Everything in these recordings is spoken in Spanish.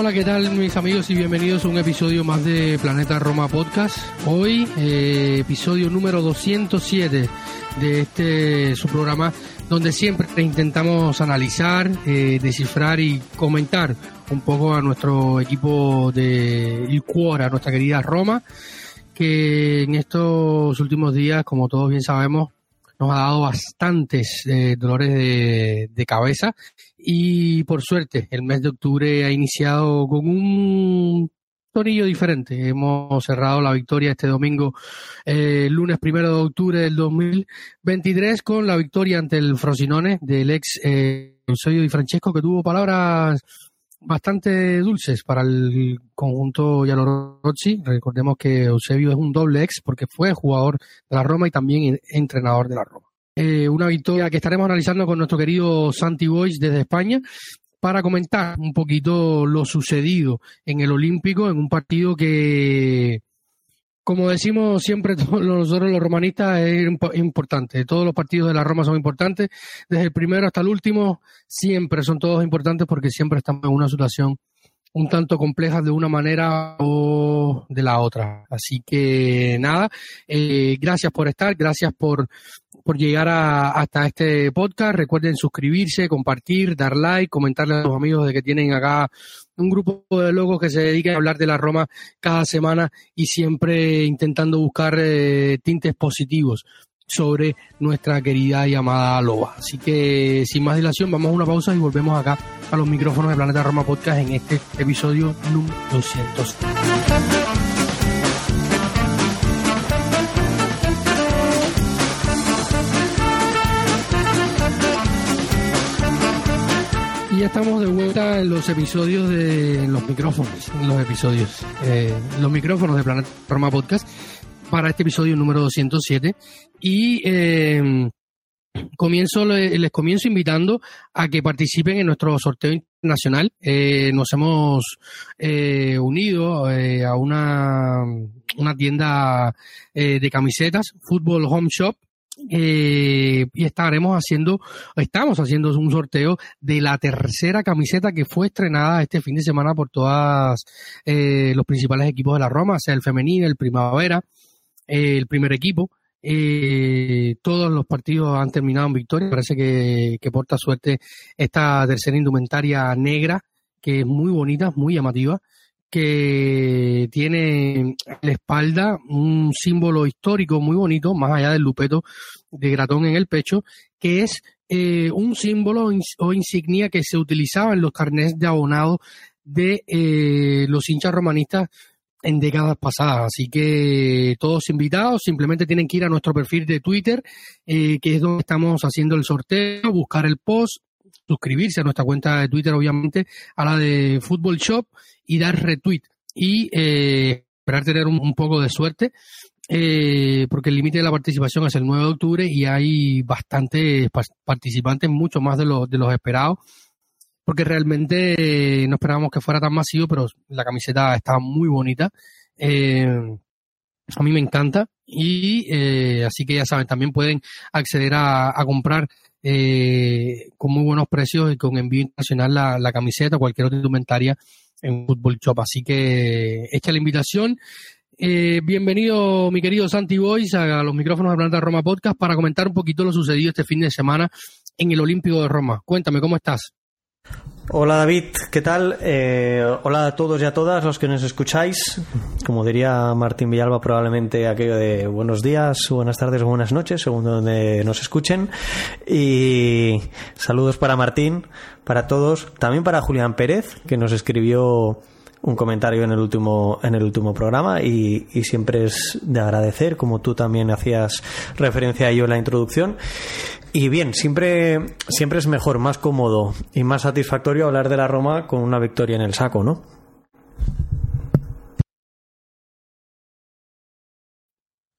Hola, ¿qué tal mis amigos y bienvenidos a un episodio más de Planeta Roma Podcast? Hoy, eh, episodio número 207 de este su programa donde siempre intentamos analizar, eh, descifrar y comentar un poco a nuestro equipo de Il Cuore, a nuestra querida Roma, que en estos últimos días, como todos bien sabemos, nos ha dado bastantes eh, dolores de, de, cabeza y por suerte el mes de octubre ha iniciado con un tonillo diferente. Hemos cerrado la victoria este domingo, eh, lunes primero de octubre del 2023 con la victoria ante el Frosinone del ex eh, Eusebio Di Francesco que tuvo palabras bastante dulces para el conjunto Giallorossi. Recordemos que Eusebio es un doble ex porque fue jugador de la Roma y también entrenador de la Roma. Eh, una victoria que estaremos analizando con nuestro querido Santi Boys desde España para comentar un poquito lo sucedido en el Olímpico en un partido que como decimos siempre nosotros los romanistas, es importante. Todos los partidos de la Roma son importantes. Desde el primero hasta el último, siempre son todos importantes porque siempre estamos en una situación un tanto compleja de una manera o de la otra. Así que nada, eh, gracias por estar, gracias por, por llegar hasta este podcast. Recuerden suscribirse, compartir, dar like, comentarle a los amigos de que tienen acá un grupo de locos que se dedican a hablar de la Roma cada semana y siempre intentando buscar eh, tintes positivos sobre nuestra querida y amada Loba. Así que sin más dilación vamos a una pausa y volvemos acá a los micrófonos de Planeta Roma Podcast en este episodio número 200. Y ya estamos de vuelta en los episodios de los micrófonos, los episodios, eh, los micrófonos de Planeta Roma Podcast para este episodio número 207 y eh, comienzo les comienzo invitando a que participen en nuestro sorteo internacional. Eh, nos hemos eh, unido eh, a una, una tienda eh, de camisetas, Football Home Shop, eh, y estaremos haciendo, estamos haciendo un sorteo de la tercera camiseta que fue estrenada este fin de semana por todos eh, los principales equipos de la Roma, sea el femenino, el primavera, el primer equipo. Eh, todos los partidos han terminado en victoria. Parece que, que porta suerte esta tercera indumentaria negra, que es muy bonita, muy llamativa que tiene en la espalda un símbolo histórico muy bonito, más allá del lupeto de gratón en el pecho, que es eh, un símbolo o insignia que se utilizaba en los carnets de abonado de eh, los hinchas romanistas en décadas pasadas. Así que todos invitados, simplemente tienen que ir a nuestro perfil de Twitter, eh, que es donde estamos haciendo el sorteo, buscar el post, suscribirse a nuestra cuenta de Twitter, obviamente, a la de Football Shop y dar retweet y eh, esperar tener un, poco de suerte. Eh, porque el límite de la participación es el 9 de octubre y hay bastantes participantes, mucho más de, los de los esperados, porque realmente no esperábamos que fuera tan masivo, pero la camiseta está muy bonita. Eh, a mí me encanta y eh, así que ya saben, también pueden acceder a, comprar eh, con muy buenos precios y con envío internacional la, camiseta, cualquier otra indumentaria en Fútbol Shop. Así que echa la invitación. Eh, bienvenido, mi querido Santi Boys, a los micrófonos de Planeta Roma Podcast para comentar un poquito lo sucedido este fin de semana en el Olímpico de Roma. Cuéntame, ¿cómo estás? Hola David, ¿qué tal? Eh, hola a todos y a todas los que nos escucháis. Como diría Martín Villalba, probablemente aquello de buenos días, buenas tardes o buenas noches, según donde nos escuchen. Y saludos para Martín, para todos, también para Julián Pérez, que nos escribió un comentario en el último en el último programa y, y, siempre es de agradecer como tú también hacías referencia a ello en la introducción Y bien, siempre, siempre es mejor, más cómodo y más satisfactorio hablar de la Roma con una victoria en el saco, ¿no?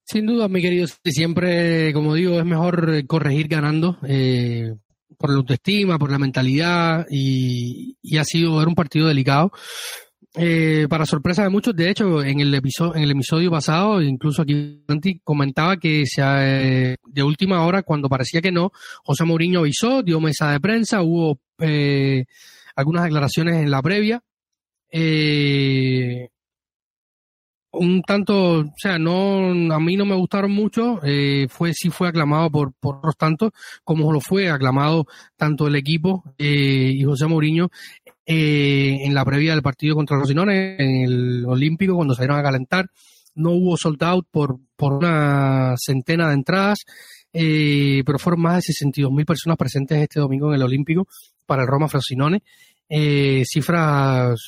Sin duda, mi querido, siempre, como digo, es mejor corregir ganando eh, por la autoestima, por la mentalidad y, ha sido un partido delicado. Eh, para sorpresa de muchos, de hecho, en el episodio, en el episodio pasado, incluso aquí comentaba que se, eh, de última hora, cuando parecía que no, José Mourinho avisó, dio mesa de prensa, hubo algunas declaraciones en la previa. Eh, un tanto, o sea, no, a mí no me gustaron mucho, eh, fue, sí fue aclamado por, por otros tantos, como lo fue aclamado tanto el equipo eh, y José Mourinho eh, en la previa del partido contra Rosinone, en el Olímpico, cuando salieron a calentar, no hubo sold out por, por una centena de entradas, eh, pero fueron más de 62 mil personas presentes este domingo en el Olímpico para el Roma Frosinone, eh, cifras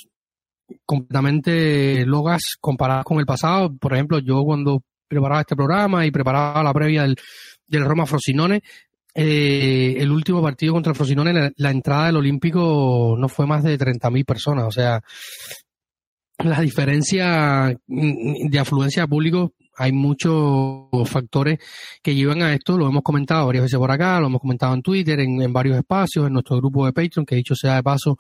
completamente logas comparadas con el pasado. Por ejemplo, yo cuando preparaba este programa y preparaba la previa del, del Roma Frosinone, eh, el último partido contra el Frosinone, la, entrada del Olímpico no fue más de 30.000 personas. O sea, la diferencia de afluencia de público, hay muchos factores que llevan a esto. Lo hemos comentado varias veces por acá, lo hemos comentado en Twitter, en varios espacios, en nuestro grupo de Patreon, que dicho sea de paso,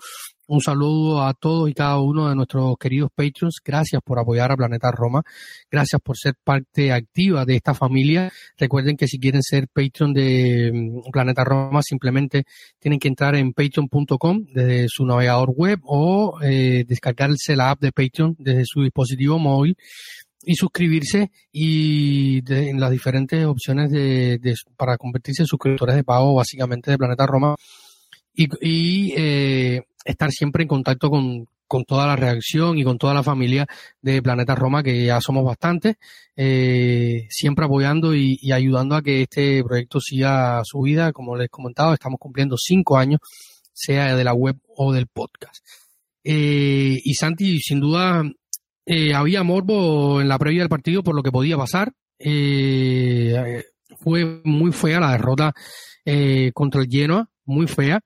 un saludo a todos y cada uno de nuestros queridos Patreons. Gracias por apoyar a Planeta Roma. Gracias por ser parte activa de esta familia. Recuerden que si quieren ser Patreon de mm, Planeta Roma, simplemente tienen que entrar en patreon.com desde su navegador web o eh, descargarse la app de Patreon desde su dispositivo móvil y suscribirse y en las diferentes opciones de, para convertirse en suscriptores de pago básicamente de Planeta Roma y, y eh, estar siempre en contacto con, con toda la reacción y con toda la familia de Planeta Roma, que ya somos bastantes, eh, siempre apoyando y, ayudando a que este proyecto siga su vida. Como les he comentado, estamos cumpliendo cinco años, sea de la web o del podcast. Eh, y Santi, sin duda, eh, había morbo en la previa del partido por lo que podía pasar. fue muy fea la derrota contra el Genoa, muy fea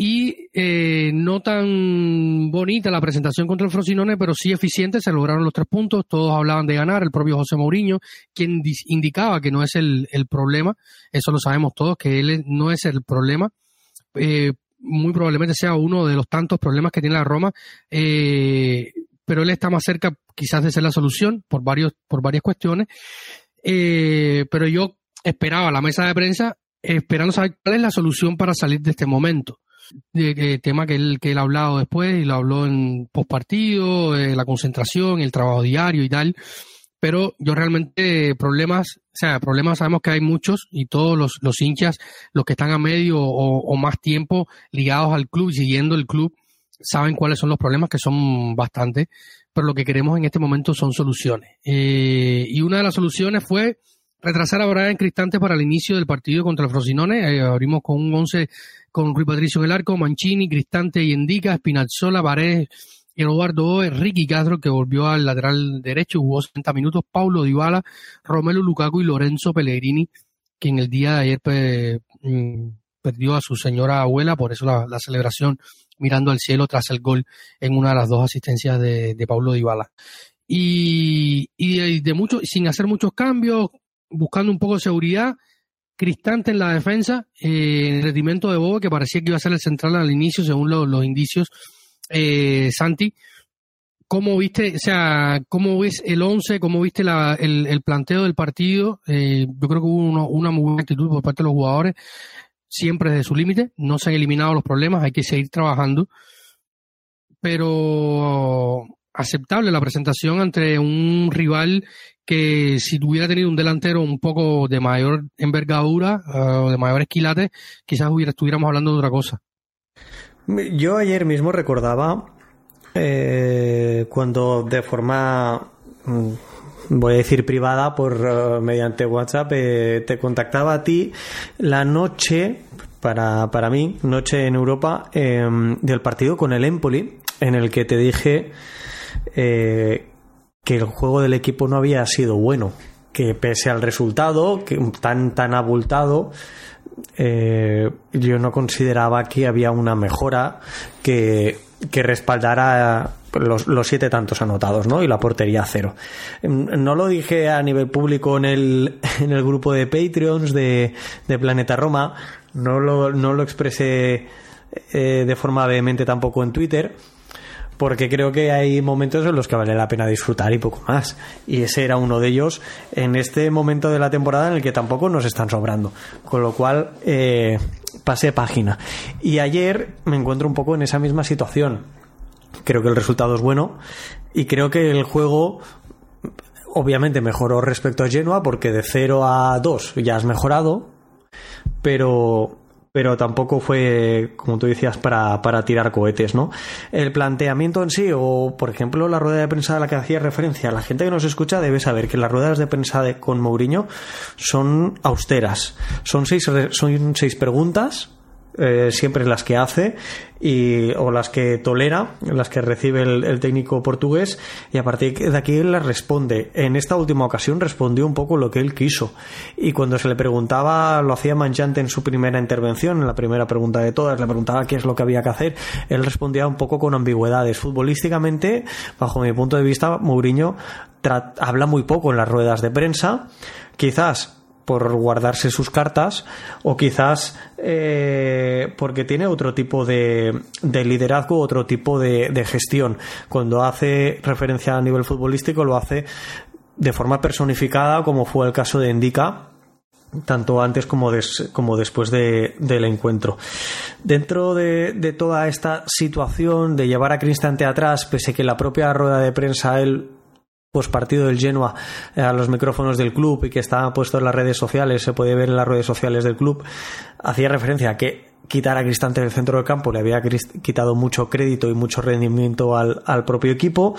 y eh, no tan bonita la presentación contra el Frosinone, pero sí eficiente, se lograron los tres puntos, todos hablaban de ganar, el propio José Mourinho, quien indicaba que no es el, problema, eso lo sabemos todos, que él no es el problema, eh, muy probablemente sea uno de los tantos problemas que tiene la Roma, eh, pero él está más cerca quizás de ser la solución por, varios, por varias cuestiones, pero yo esperaba la mesa de prensa esperando saber cuál es la solución para salir de este momento de, tema que él, que él ha hablado después y lo habló en postpartido, eh, la concentración, el trabajo diario y tal. Pero yo realmente problemas, o sea, problemas sabemos que hay muchos y todos los, los hinchas, los que están a medio o, más tiempo ligados al club siguiendo el club, saben cuáles son los problemas, que son bastantes, pero lo que queremos en este momento son soluciones. Eh, y una de las soluciones fue retrasar a Brian Cristante para el inicio del partido contra el Frosinone. Eh, abrimos con un 11 con Rui Patricio en arco, Mancini, Cristante y Endica, Spinazzola, Paredes, Eduardo Oe, Ricky Castro, que volvió al lateral derecho, jugó 60 minutos, Paulo Dybala, Romelu Lukaku y Lorenzo Pellegrini, que en el día de ayer pues, mm, perdió a su señora abuela, por eso la, celebración mirando al cielo tras el gol en una de las dos asistencias de, de Paulo Dybala. Y, y de, mucho, sin hacer muchos cambios, buscando un poco de seguridad, Cristante en la defensa, eh, el rendimiento de Bobo, que parecía que iba a ser el central al inicio, según los indicios, eh, Santi. ¿Cómo viste, o sea, cómo ves el 11, cómo viste el, el, planteo del partido? Eh, yo creo que hubo una muy buena actitud por parte de los jugadores, siempre desde su límite, no se han eliminado los problemas, hay que seguir trabajando, pero aceptable la presentación entre un rival que si hubiera tenido un delantero un poco de mayor envergadura eh, o de mayor esquilate, quizás hubiera, estuviéramos hablando de otra cosa. Yo ayer mismo recordaba eh, cuando de forma mm, voy a decir privada por eh, mediante WhatsApp te contactaba a ti la noche para, para mí noche en Europa em, del partido con el Empoli en el que te dije que el juego del equipo no había sido bueno. que pese al resultado que tan tan abultado eh, yo no consideraba que había una mejora que, que respaldara los, los, siete tantos anotados, ¿no? Y la portería cero. No lo dije a nivel público en el, en el grupo de Patreons de, de Planeta Roma, no lo, no lo expresé eh, de forma vehemente tampoco en Twitter, porque creo que hay momentos en los que vale la pena disfrutar y poco más. Y ese era uno de ellos en este momento de la temporada en el que tampoco nos están sobrando. Con lo cual, eh, pasé página. Y ayer me encuentro un poco en esa misma situación. Creo que el resultado es bueno y creo que el juego obviamente mejoró respecto a Genoa porque de 0 a 2 ya has mejorado, pero pero tampoco fue, como tú decías, para, para, tirar cohetes, ¿no? El planteamiento en sí, o por ejemplo la rueda de prensa a la que hacía referencia, la gente que nos escucha debe saber que las ruedas de prensa de, con Mourinho son austeras. Son seis, son seis preguntas eh, siempre las que hace y, o las que tolera, las que recibe el, técnico portugués y a partir de aquí él las responde. En esta última ocasión respondió un poco lo que él quiso y cuando se le preguntaba, lo hacía manchante en su primera intervención, en la primera pregunta de todas, le preguntaba qué es lo que había que hacer, él respondía un poco con ambigüedades. Futbolísticamente, bajo mi punto de vista, Mourinho habla muy poco en las ruedas de prensa, quizás por guardarse sus cartas o quizás eh, porque tiene otro tipo de, de liderazgo, otro tipo de, gestión. Cuando hace referencia a nivel futbolístico lo hace de forma personificada como fue el caso de Indica tanto antes como, como después de, del encuentro. Dentro de, de, toda esta situación de llevar a Cristante atrás, pese que la propia rueda de prensa él partido del Genoa eh, a los micrófonos del club y que estaba puesto en las redes sociales, se puede ver en las redes sociales del club, hacía referencia a que quitar a Cristante del centro del campo le había quitado mucho crédito y mucho rendimiento al, propio equipo.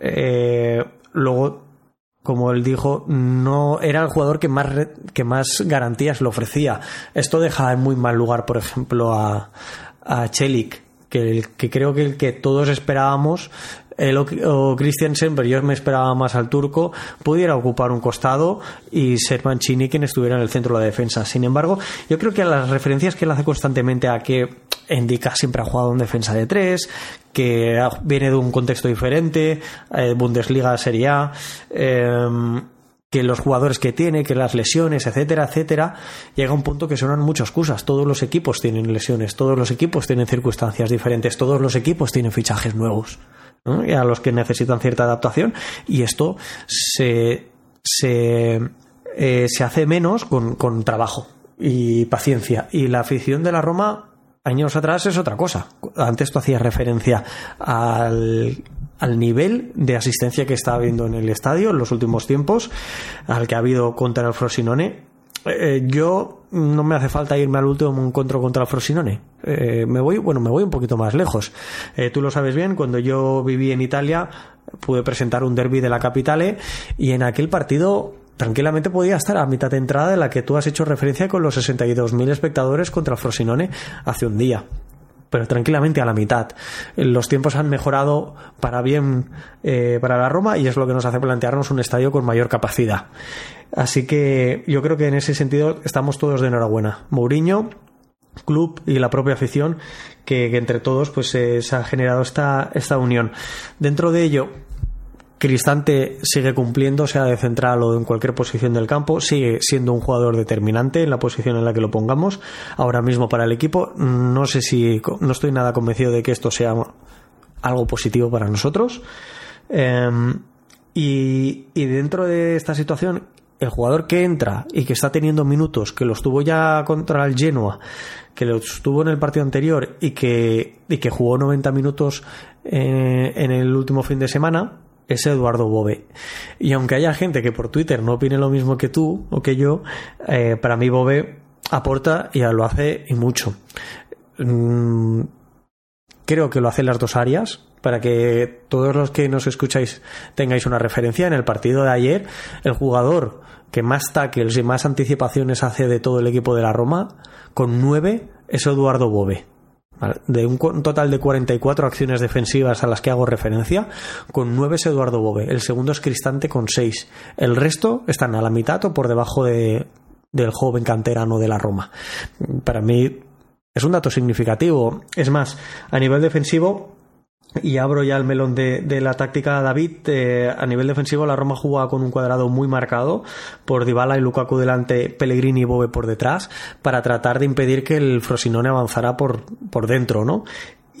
Eh, luego, como él dijo, no era el jugador que más, que más garantías le ofrecía. Esto deja en muy mal lugar, por ejemplo, a, a Chelik, que, que creo que el que todos esperábamos el o, Christiansen, pero yo me esperaba más al turco, pudiera ocupar un costado y ser Mancini quien estuviera en el centro de la defensa. Sin embargo, yo creo que las referencias que él hace constantemente a que indica siempre ha jugado en defensa de tres, que viene de un contexto diferente, eh, Bundesliga Serie A, em, que los jugadores que tiene, que las lesiones, etcétera, etcétera, llega un punto que sonan muchas cosas. Todos los equipos tienen lesiones, todos los equipos tienen circunstancias diferentes, todos los equipos tienen fichajes nuevos a los que necesitan cierta adaptación y esto se, se, eh, se hace menos con, con trabajo y paciencia. Y la afición de la Roma años atrás es otra cosa. Antes tú hacías referencia al, al nivel de asistencia que está habiendo en el estadio en los últimos tiempos, al que ha habido contra el Frosinone. Eh, yo no me hace falta irme al último encuentro contra Frosinone. Eh, me voy, bueno, me voy un poquito más lejos. Eh, tú lo sabes bien, cuando yo viví en Italia pude presentar un derby de la capitale y en aquel partido tranquilamente podía estar a mitad de entrada de la que tú has hecho referencia con los 62.000 espectadores contra Frosinone hace un día pero tranquilamente a la mitad. Los tiempos han mejorado para bien eh, para la Roma y es lo que nos hace plantearnos un estadio con mayor capacidad. Así que yo creo que en ese sentido estamos todos de enhorabuena. Mourinho, club y la propia afición que, entre todos pues se ha generado esta, esta unión. Dentro de ello, Cristante sigue cumpliendo, sea de central o en cualquier posición del campo, sigue siendo un jugador determinante en la posición en la que lo pongamos ahora mismo para el equipo. No sé si, no estoy nada convencido de que esto sea algo positivo para nosotros. Em, y, dentro de esta situación, el jugador que entra y que está teniendo minutos, que los tuvo ya contra el Genoa, que los tuvo en el partido anterior y que, y que jugó 90 minutos eh, en el último fin de semana, es Eduardo Bobe. Y aunque haya gente que por Twitter no opine lo mismo que tú o que yo, eh, para mí Bobe aporta y lo hace y mucho. Mm, creo que lo hace en las dos áreas, para que todos los que nos escucháis tengáis una referencia. En el partido de ayer, el jugador que más tackles y más anticipaciones hace de todo el equipo de la Roma, con nueve, es Eduardo Bobe. De un total de 44 acciones defensivas a las que hago referencia, con 9 es Eduardo Bove, el segundo es Cristante con 6. El resto están a la mitad o por debajo de, del joven canterano de la Roma. Para mí es un dato significativo. Es más, a nivel defensivo, y abro ya el melón de, la táctica David. Eh, a nivel defensivo, la Roma jugaba con un cuadrado muy marcado por Dybala y Lukaku delante, Pellegrini y Bove por detrás, para tratar de impedir que el Frosinone avanzara por, por dentro, ¿no?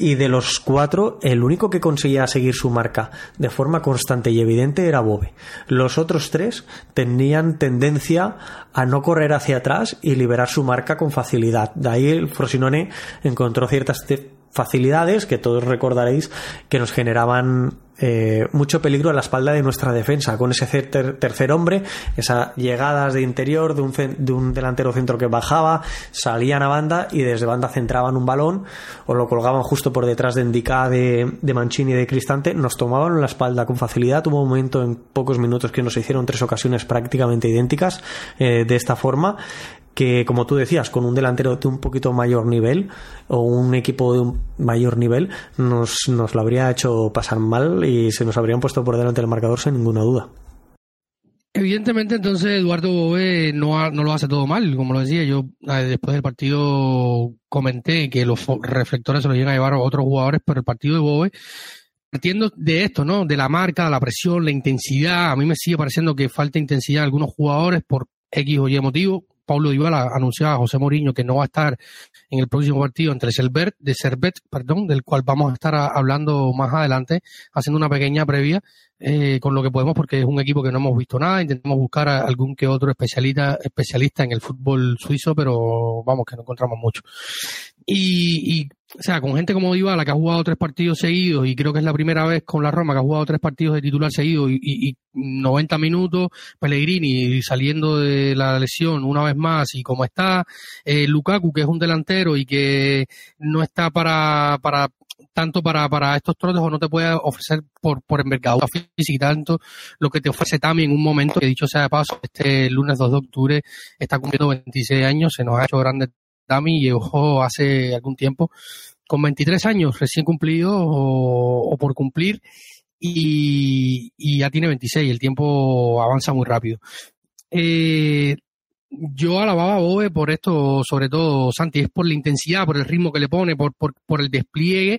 Y de los cuatro, el único que conseguía seguir su marca de forma constante y evidente era Bove. Los otros tres tenían tendencia a no correr hacia atrás y liberar su marca con facilidad. De ahí el Frosinone encontró ciertas facilidades que todos recordaréis que nos generaban eh, mucho peligro a la espalda de nuestra defensa, con ese tercer hombre, esas llegadas de interior de un, de un, delantero centro que bajaba, salían a banda y desde banda centraban un balón o lo colgaban justo por detrás de Indica, de, de Mancini y de Cristante, nos tomaban la espalda con facilidad. Hubo un momento en pocos minutos que nos hicieron tres ocasiones prácticamente idénticas eh, de esta forma que, como tú decías, con un delantero de un poquito mayor nivel o un equipo de un mayor nivel, nos, nos lo habría hecho pasar mal y se nos habrían puesto por delante del marcador sin ninguna duda. Evidentemente, entonces Eduardo Bové no, no lo hace todo mal, como lo decía. Yo después del partido comenté que los reflectores se los llegan a llevar a otros jugadores, pero el partido de Bove, partiendo de esto, ¿no? De la marca, la presión, la intensidad, a mí me sigue pareciendo que falta intensidad en algunos jugadores por X o Y motivo. Paulo Dybala anunciaba a José Mourinho que no va a estar en el próximo partido entre Selbert, de Servet, perdón, del cual vamos a estar hablando más adelante, haciendo una pequeña previa eh, con lo que podemos porque es un equipo que no hemos visto nada, intentamos buscar a algún que otro especialista, especialista en el fútbol suizo, pero vamos que no encontramos mucho. Y, y o sea, con gente como Dybala que ha jugado tres partidos seguidos y creo que es la primera vez con la Roma que ha jugado tres partidos de titular seguido y, y, 90 minutos, Pellegrini saliendo de la lesión una vez más y como está, eh, Lukaku que es un delantero y que no está para, para tanto para, para estos trotes o no te puede ofrecer por, por envergadura física y tanto lo que te ofrece también en un momento que dicho sea de paso, este lunes 2 de octubre está cumpliendo 26 años, se nos ha hecho grande Dami llegó hace algún tiempo con 23 años recién cumplidos o, por cumplir y, ya tiene 26. El tiempo avanza muy rápido. Eh, yo alababa a Bobe por esto, sobre todo, Santi, es por la intensidad, por el ritmo que le pone, por, por, el despliegue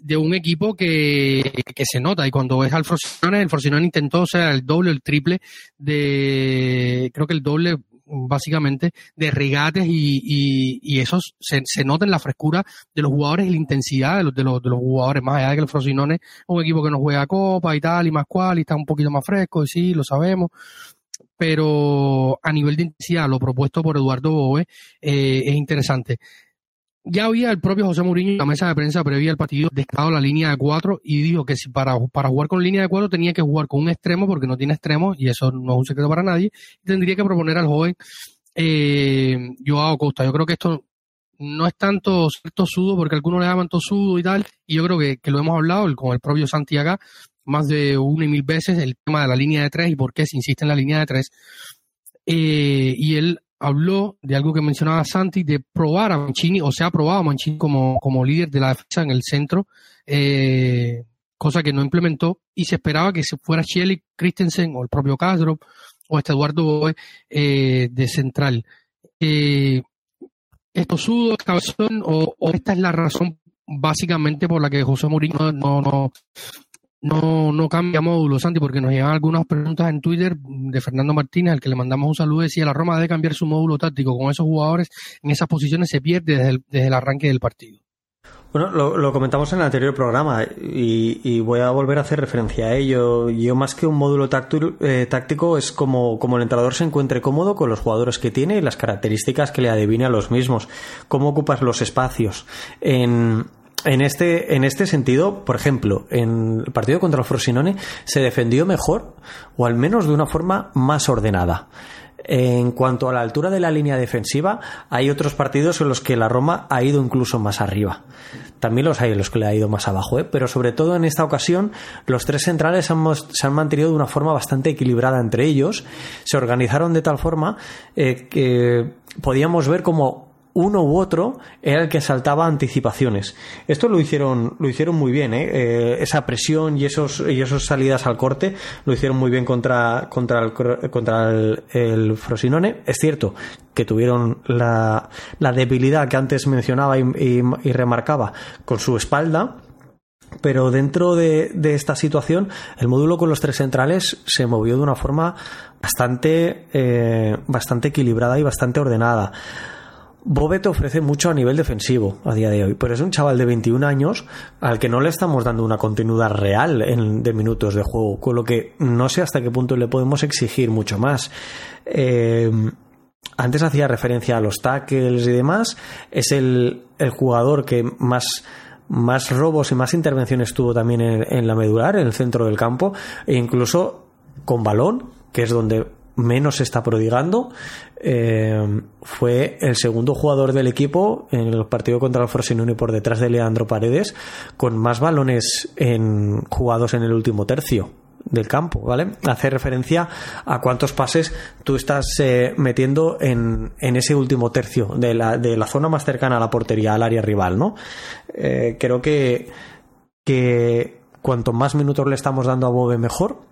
de un equipo que, que, se nota. Y cuando ves al Frosinone, el Frosinone intentó ser el doble o el triple de, creo que el doble básicamente de regates y, y, y eso se, se, nota en la frescura de los jugadores y la intensidad de los, de los, de los jugadores, más allá de que el Frosinone es un equipo que no juega Copa y tal, y más cual, y está un poquito más fresco, y sí, lo sabemos, pero a nivel de intensidad, lo propuesto por Eduardo Boe eh, es interesante. Ya había el propio José Mourinho en la mesa de prensa previa al partido destacado la línea de cuatro y dijo que si para, para jugar con línea de cuatro tenía que jugar con un extremo porque no tiene extremo y eso no es un secreto para nadie. tendría que proponer al joven eh, Joao Costa. Yo creo que esto no es tanto tosudo porque algunos le llaman tosudo y tal y yo creo que, que lo hemos hablado con el propio Santiago más de una y mil veces el tema de la línea de tres y por qué se insiste en la línea de tres. Eh, y él habló de algo que mencionaba Santi, de probar a Mancini, o sea, ha probado a Mancini como, como líder de la defensa en el centro, eh, cosa que no implementó, y se esperaba que se fuera Shelly Christensen o el propio Castro o este Eduardo Boe eh, de central. Eh, ¿Esto sudo, cabezón, o, o, esta es la razón básicamente por la que José Mourinho no, no, no cambia módulo, Santi, porque nos llegan algunas preguntas en Twitter de Fernando Martínez, al que le mandamos un saludo, decía, la Roma debe cambiar su módulo táctico, con esos jugadores en esas posiciones se pierde desde el, arranque del partido. Bueno, lo, comentamos en el anterior programa y, voy a volver a hacer referencia a ello. Yo más que un módulo eh, táctico es como, el entrenador se encuentre cómodo con los jugadores que tiene y las características que le adivine a los mismos. Cómo ocupas los espacios. En, en este, en este sentido, por ejemplo, en el partido contra el Frosinone se defendió mejor o al menos de una forma más ordenada. En cuanto a la altura de la línea defensiva, hay otros partidos en los que la Roma ha ido incluso más arriba. También los hay en los que le ha ido más abajo, ¿eh? pero sobre todo en esta ocasión los tres centrales se han mantenido de una forma bastante equilibrada entre ellos. Se organizaron de tal forma eh, que podíamos ver como uno u otro era el que saltaba anticipaciones. Esto lo hicieron, lo hicieron muy bien, ¿eh? Eh, esa presión y esos, y esos salidas al corte lo hicieron muy bien contra, contra, el, contra el, Frosinone. Es cierto que tuvieron la, la debilidad que antes mencionaba y, y, remarcaba con su espalda. Pero dentro de, de, esta situación, el módulo con los tres centrales se movió de una forma bastante, eh, bastante equilibrada y bastante ordenada. Bobet ofrece mucho a nivel defensivo a día de hoy, pero es un chaval de 21 años al que no le estamos dando una continuidad real en, de minutos de juego, con lo que no sé hasta qué punto le podemos exigir mucho más. Eh, antes hacía referencia a los tackles y demás, es el, jugador que más robos y más intervenciones tuvo también en la medular, en el centro del campo, e incluso con balón, que es donde menos está prodigando. Eh, fue el segundo jugador del equipo en el partido contra el Frosinone por detrás de Leandro Paredes, con más balones en, jugados en el último tercio del campo, ¿vale? Hace referencia a cuántos pases tú estás eh, metiendo en, ese último tercio de la, de la zona más cercana a la portería, al área rival, ¿no? Eh, creo que, que cuanto más minutos le estamos dando a Bobe, mejor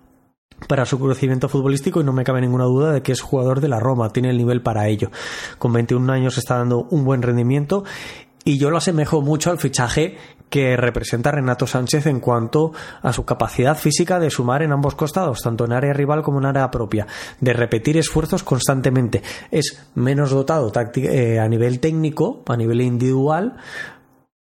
para su crecimiento futbolístico y no me cabe ninguna duda de que es jugador de la Roma, tiene el nivel para ello. Con 21 años está dando un buen rendimiento y yo lo asemejo mucho al fichaje que representa Renato Sánchez en cuanto a su capacidad física de sumar en ambos costados, tanto en área rival como en área propia, de repetir esfuerzos constantemente. Es menos dotado eh, a nivel técnico, a nivel individual,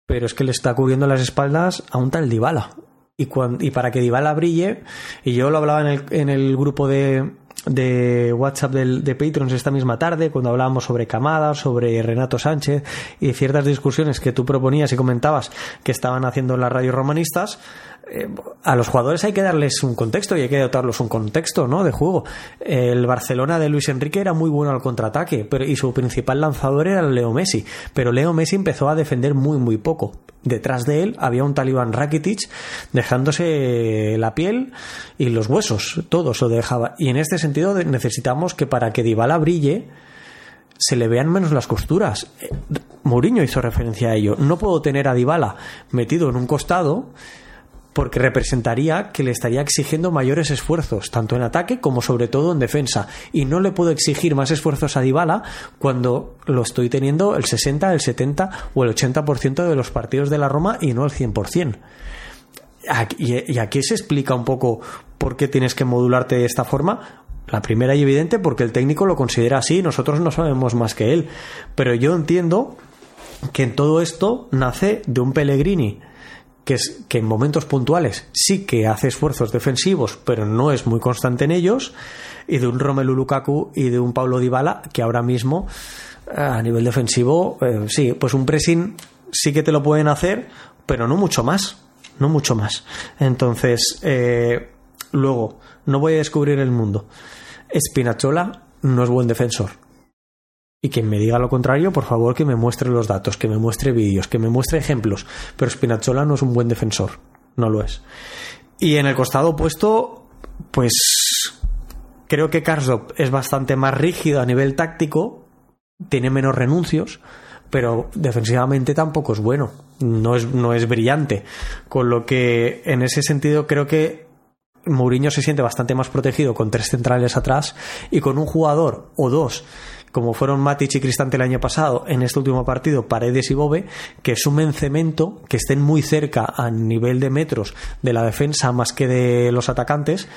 pero es que le está cubriendo las espaldas a un tal Dybala y, para que Dybala brille, y yo lo hablaba en el, en el grupo de, de WhatsApp de Patrons esta misma tarde, cuando hablábamos sobre Camada, sobre Renato Sánchez y ciertas discusiones que tú proponías y comentabas que estaban haciendo las radios romanistas, eh, a los jugadores hay que darles un contexto y hay que dotarlos un contexto ¿no? de juego. El Barcelona de Luis Enrique era muy bueno al contraataque pero, y su principal lanzador era Leo Messi, pero Leo Messi empezó a defender muy muy poco. Detrás de él había un talibán Rakitic dejándose la piel y los huesos, todo se dejaba. Y en este sentido necesitamos que para que Dybala brille se le vean menos las costuras. Eh, Mourinho hizo referencia a ello. No puedo tener a Dybala metido en un costado porque representaría que le estaría exigiendo mayores esfuerzos, tanto en ataque como sobre todo en defensa. Y no le puedo exigir más esfuerzos a Dybala cuando lo estoy teniendo el 60, el 70 o el 80% de los partidos de la Roma y no el 100%. Y aquí se explica un poco por qué tienes que modularte de esta forma. La primera y evidente porque el técnico lo considera así, nosotros no sabemos más que él. Pero yo entiendo que en todo esto nace de un Pellegrini que, es, que en momentos puntuales sí que hace esfuerzos defensivos, pero no es muy constante en ellos, y de un Romelu Lukaku y de un Paulo Dybala que ahora mismo a nivel defensivo, eh, sí, pues un pressing sí que te lo pueden hacer, pero no mucho más, no mucho más. Entonces, eh, luego, no voy a descubrir el mundo. Spinachola no es buen defensor. Y quien me diga lo contrario, por favor, que me muestre los datos, que me muestre vídeos, que me muestre ejemplos. Pero Spinazzola no es un buen defensor, no lo es. Y en el costado opuesto, pues creo que Karsdorp es bastante más rígido a nivel táctico, tiene menos renuncios, pero defensivamente tampoco es bueno, no es, no es brillante. Con lo que en ese sentido creo que Mourinho se siente bastante más protegido con tres centrales atrás y con un jugador o dos como fueron Matic y Cristante el año pasado, en este último partido Paredes y Bobe, que sumen cemento, que estén muy cerca a nivel de metros de la defensa más que de los atacantes,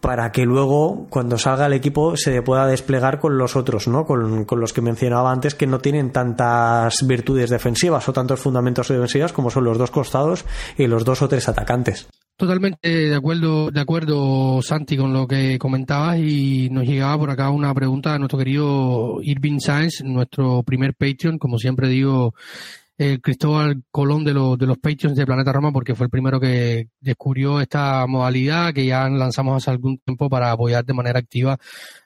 para que luego, cuando salga el equipo, se pueda desplegar con los otros, ¿no? Con, con, los que mencionaba antes, que no tienen tantas virtudes defensivas o tantos fundamentos defensivos como son los dos costados y los dos o tres atacantes. Totalmente de acuerdo, de acuerdo, Santi, con lo que comentabas y nos llegaba por acá una pregunta de nuestro querido Irving Sáenz, nuestro primer Patreon, como siempre digo, el Cristóbal Colón de, los de los Patreons de Planeta Roma, porque fue el primero que descubrió esta modalidad que ya lanzamos hace algún tiempo para apoyar de manera activa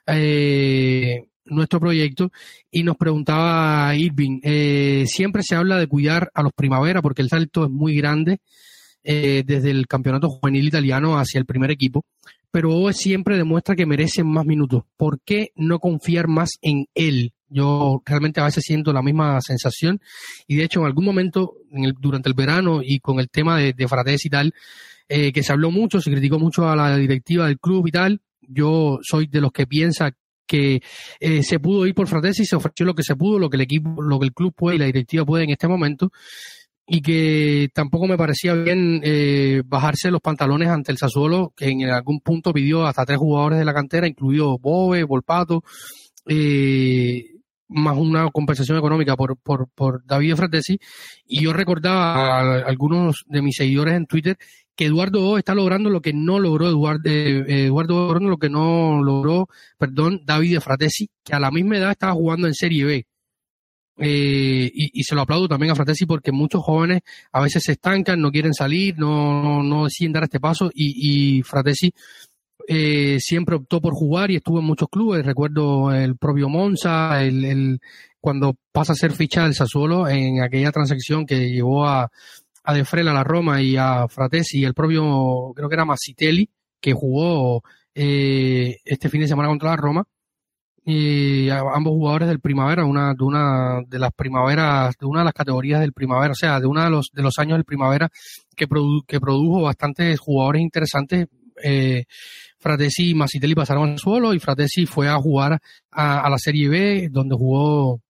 eh, nuestro proyecto. Y nos preguntaba Irving, eh, siempre se habla de cuidar a los primavera porque el salto es muy grande eh, desde el campeonato juvenil italiano hacia el primer equipo, pero siempre demuestra que merecen más minutos. ¿Por qué no confiar más en él Yo realmente a veces siento la misma sensación y de hecho en algún momento en el, durante el verano y con el tema de, de Frates y tal, eh, que se habló mucho, se criticó mucho a la directiva del club y tal, yo soy de los que piensa que eh, se pudo ir por Fratesi, se ofreció lo que se pudo, lo que el equipo, lo que el club puede y la directiva puede en este momento, y que tampoco me parecía bien eh, bajarse los pantalones ante el Sassuolo, que en algún punto pidió hasta tres jugadores de la cantera, incluido Bove, Volpato, eh, más una compensación económica por, por, por David Fratesi, y yo recordaba a algunos de mis seguidores en Twitter que Eduardo está logrando lo que no logró Eduardo, eh, Eduardo lo que no logró, perdón, David Fratesi, que a la misma edad estaba jugando en Serie B. Eh, y, se lo aplaudo también a Fratesi porque muchos jóvenes a veces se estancan, no quieren salir, no, no, deciden dar este paso y, y Fratesi eh, siempre optó por jugar y estuvo en muchos clubes. Recuerdo el propio Monza, el, el cuando pasa a ser ficha del Sassuolo en aquella transacción que llevó a, a De Frela, a la Roma y a Fratesi y el propio, creo que era Masitelli, que jugó eh, este fin de semana contra la Roma. Y ambos jugadores del primavera, una, de una de las primaveras, de una de las categorías del primavera, o sea, de uno de los, de los años del primavera que, que produjo bastantes jugadores interesantes. Eh, Fratesi y Masitelli pasaron al suelo y Fratesi fue a jugar a, la Serie B, donde jugó,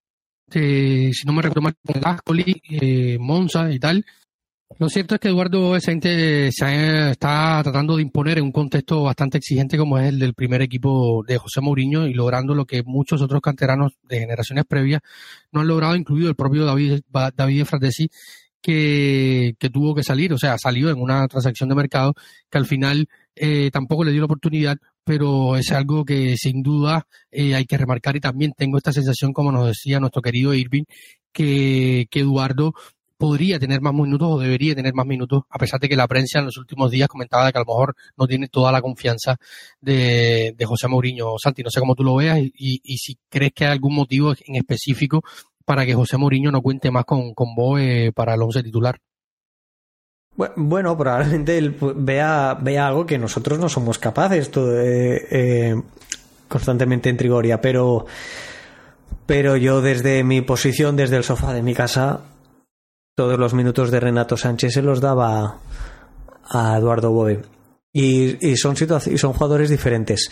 eh, si no me recuerdo mal, con Ascoli, eh, Monza y tal. Lo cierto es que Eduardo Esente se está tratando de imponer en un contexto bastante exigente como es el del primer equipo de José Mourinho y logrando lo que muchos otros canteranos de generaciones previas no han logrado, incluido el propio David, David Fratesi, que, que tuvo que salir, o sea, salió en una transacción de mercado que al final eh, tampoco le dio la oportunidad, pero es algo que sin duda eh, hay que remarcar. Y también tengo esta sensación, como nos decía nuestro querido Irving, que, que Eduardo podría tener más minutos o debería tener más minutos, a pesar de que la prensa en los últimos días comentaba que a lo mejor no tiene toda la confianza de, José Mourinho. Santi, no sé cómo tú lo veas y, si crees que hay algún motivo en específico para que José Mourinho no cuente más con, con Boe para el once titular. Bueno, probablemente él vea, vea algo que nosotros no somos capaces eh, constantemente en Trigoria, pero, pero yo desde mi posición, desde el sofá de mi casa, todos los minutos de Renato Sánchez se los daba a Eduardo Boe. Y, son y son jugadores diferentes.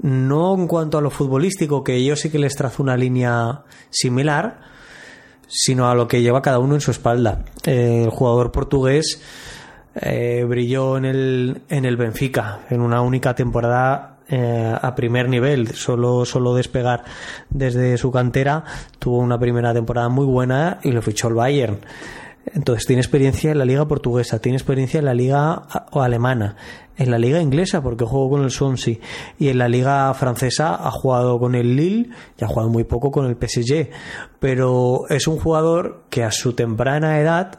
No en cuanto a lo futbolístico, que yo sí que les trazo una línea similar, sino a lo que lleva cada uno en su espalda. el jugador portugués eh, brilló en el, en el Benfica en una única temporada eh, a primer nivel, solo, solo despegar desde su cantera, tuvo una primera temporada muy buena y lo fichó el Bayern. Entonces tiene experiencia en la liga portuguesa, tiene experiencia en la liga alemana, en la liga inglesa porque jugó con el Swansea y en la liga francesa ha jugado con el Lille y ha jugado muy poco con el PSG, pero es un jugador que a su temprana edad,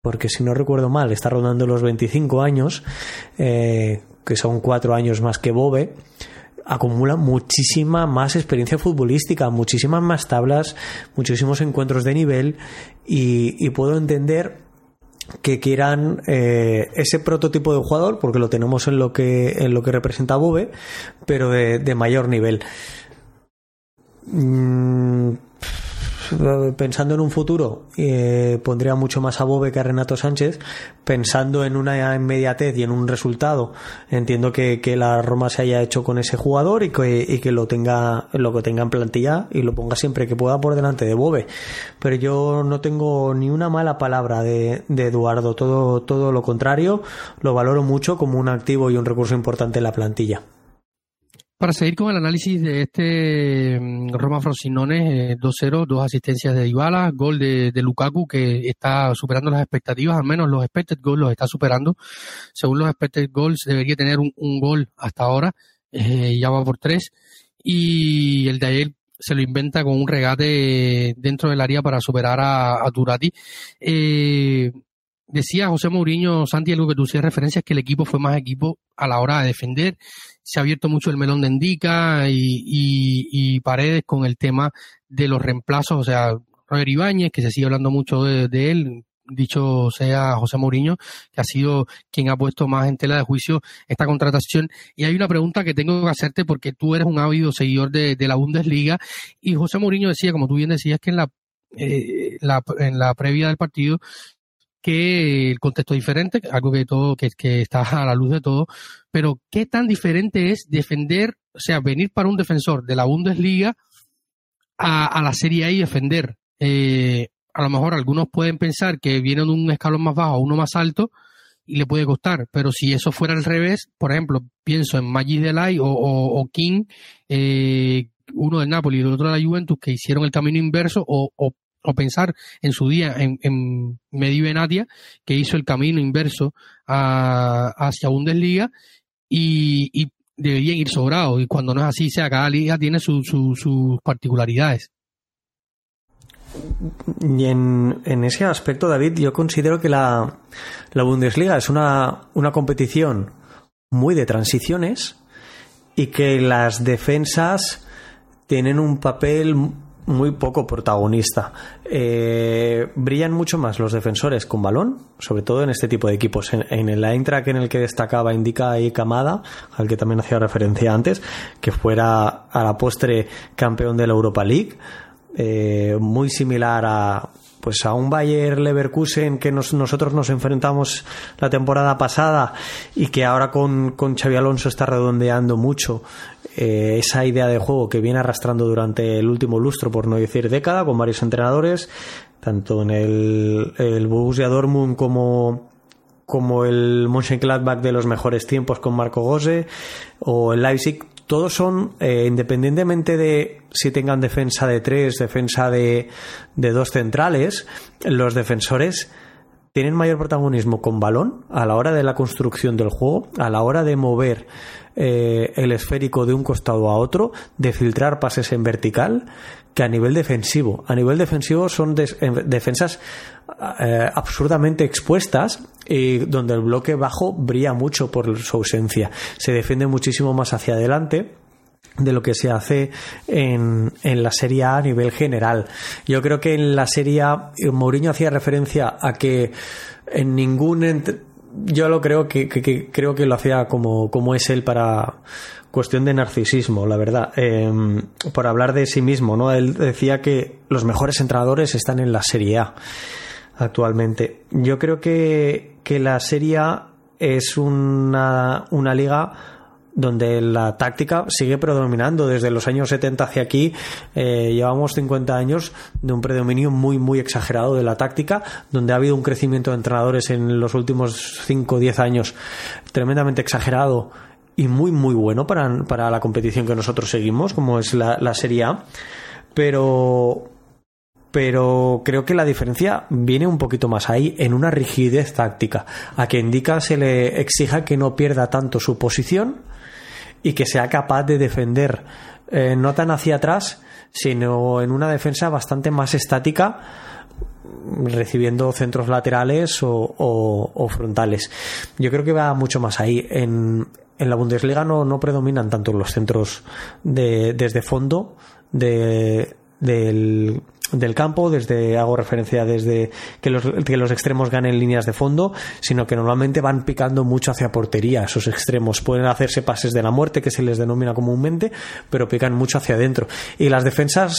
porque si no recuerdo mal está rondando los 25 años, eh, que son cuatro años más que Bobe, acumula muchísima más experiencia futbolística, muchísimas más tablas, muchísimos encuentros de nivel y, puedo entender que quieran eh, ese prototipo de jugador porque lo tenemos en lo que en lo que representa Bobe pero de, mayor nivel. Mm, pensando en un futuro, eh, pondría mucho más a Bobe que a Renato Sánchez. Pensando en una inmediatez y en un resultado, entiendo que, la Roma se haya hecho con ese jugador y que, lo tenga lo que tenga en plantilla y lo ponga siempre que pueda por delante de Bobe. Pero yo no tengo ni una mala palabra de, de Eduardo, todo, todo lo contrario, lo valoro mucho como un activo y un recurso importante en la plantilla. Para seguir con el análisis de este mm, Roma Frosinone 2-0, dos asistencias de Dybala, gol de, Lukaku que está superando las expectativas, al menos los expected goals los está superando. Según los expected goals debería tener un, gol hasta ahora, eh, ya va por tres. Y el de ayer se lo inventa con un regate dentro del área para superar a, a Durati. Eh, decía José Mourinho, Santi, algo que tú hacías referencia es que el equipo fue más equipo a la hora de defender se ha abierto mucho el melón de Endica y, Paredes con el tema de los reemplazos, o sea, Roger Ibáñez, que se sigue hablando mucho de, él, dicho sea José Mourinho, que ha sido quien ha puesto más en tela de juicio esta contratación. Y hay una pregunta que tengo que hacerte porque tú eres un ávido seguidor de, la Bundesliga y José Mourinho decía, como tú bien decías, que en la, eh, la en la previa del partido que el contexto es diferente, algo que todo, que, que está a la luz de todo, pero qué tan diferente es defender, o sea, venir para un defensor de la Bundesliga a, a la Serie A y defender. Eh, a lo mejor algunos pueden pensar que viene de un escalón más bajo a uno más alto y le puede costar, pero si eso fuera al revés, por ejemplo, pienso en Maggi Delay o, o, King, eh, uno del Napoli y el otro de la Juventus, que hicieron el camino inverso, o, o, pensar en su día en, en Benatia, que hizo el camino inverso a, hacia Bundesliga, y, y deberían ir sobrados, y cuando no es así, sea, cada liga tiene sus particularidades. Y en, en, ese aspecto, David, yo considero que la, la Bundesliga es una, una, competición muy de transiciones y que las defensas tienen un papel muy poco protagonista. Eh, brillan mucho más los defensores con balón, sobre todo en este tipo de equipos. En, en el Eintracht en el que destacaba indica ahí Camada, al que también hacía referencia antes, que fuera a la postre campeón de la Europa League eh, muy similar a pues a un Bayer Leverkusen que nosotros nos enfrentamos la temporada pasada y que ahora con, con Xavi Alonso está redondeando mucho eh, esa idea de juego que viene arrastrando durante el último lustro, por no decir década, con varios entrenadores, tanto en el, el Borussia Dortmund como como el Mönchengladbach de los mejores tiempos con Marco Gose o el Leipzig todos son, eh, independientemente de si tengan defensa de tres, defensa de, de dos centrales, los defensores tienen mayor protagonismo con balón a la hora de la construcción del juego, a la hora de mover eh, el esférico de un costado a otro, de filtrar pases en vertical, que a nivel defensivo. A nivel defensivo son defensas eh, absurdamente expuestas y donde el bloque bajo brilla mucho por su ausencia. Se defiende muchísimo más hacia adelante de lo que se hace en, en, la Serie A a nivel general. Yo creo que en la Serie A Mourinho hacía referencia a que en ningún yo lo creo que, creo que lo hacía como, como es él para cuestión de narcisismo, la verdad. Em, por hablar de sí mismo, ¿no? Él decía que los mejores entrenadores están en la Serie A actualmente. Yo creo que, que la Serie A es una, una liga donde la táctica sigue predominando desde los años 70 hacia aquí. Eh, llevamos 50 años de un predominio muy, muy exagerado de la táctica, donde ha habido un crecimiento de entrenadores en los últimos 5 o 10 años tremendamente exagerado y muy, muy bueno para, para la competición que nosotros seguimos, como es la, la Serie A. Pero pero creo que la diferencia viene un poquito más ahí, en una rigidez táctica, a que indica se le exija que no pierda tanto su posición y que sea capaz de defender eh, no tan hacia atrás, sino en una defensa bastante más estática recibiendo centros laterales o, frontales. Yo creo que va mucho más ahí. En, en la Bundesliga no, no predominan tanto los centros de, desde fondo de, del, del campo, desde hago referencia desde que los, que los extremos ganen líneas de fondo, sino que normalmente van picando mucho hacia portería. Esos extremos pueden hacerse pases de la muerte, que se les denomina comúnmente, pero pican mucho hacia adentro. Y las defensas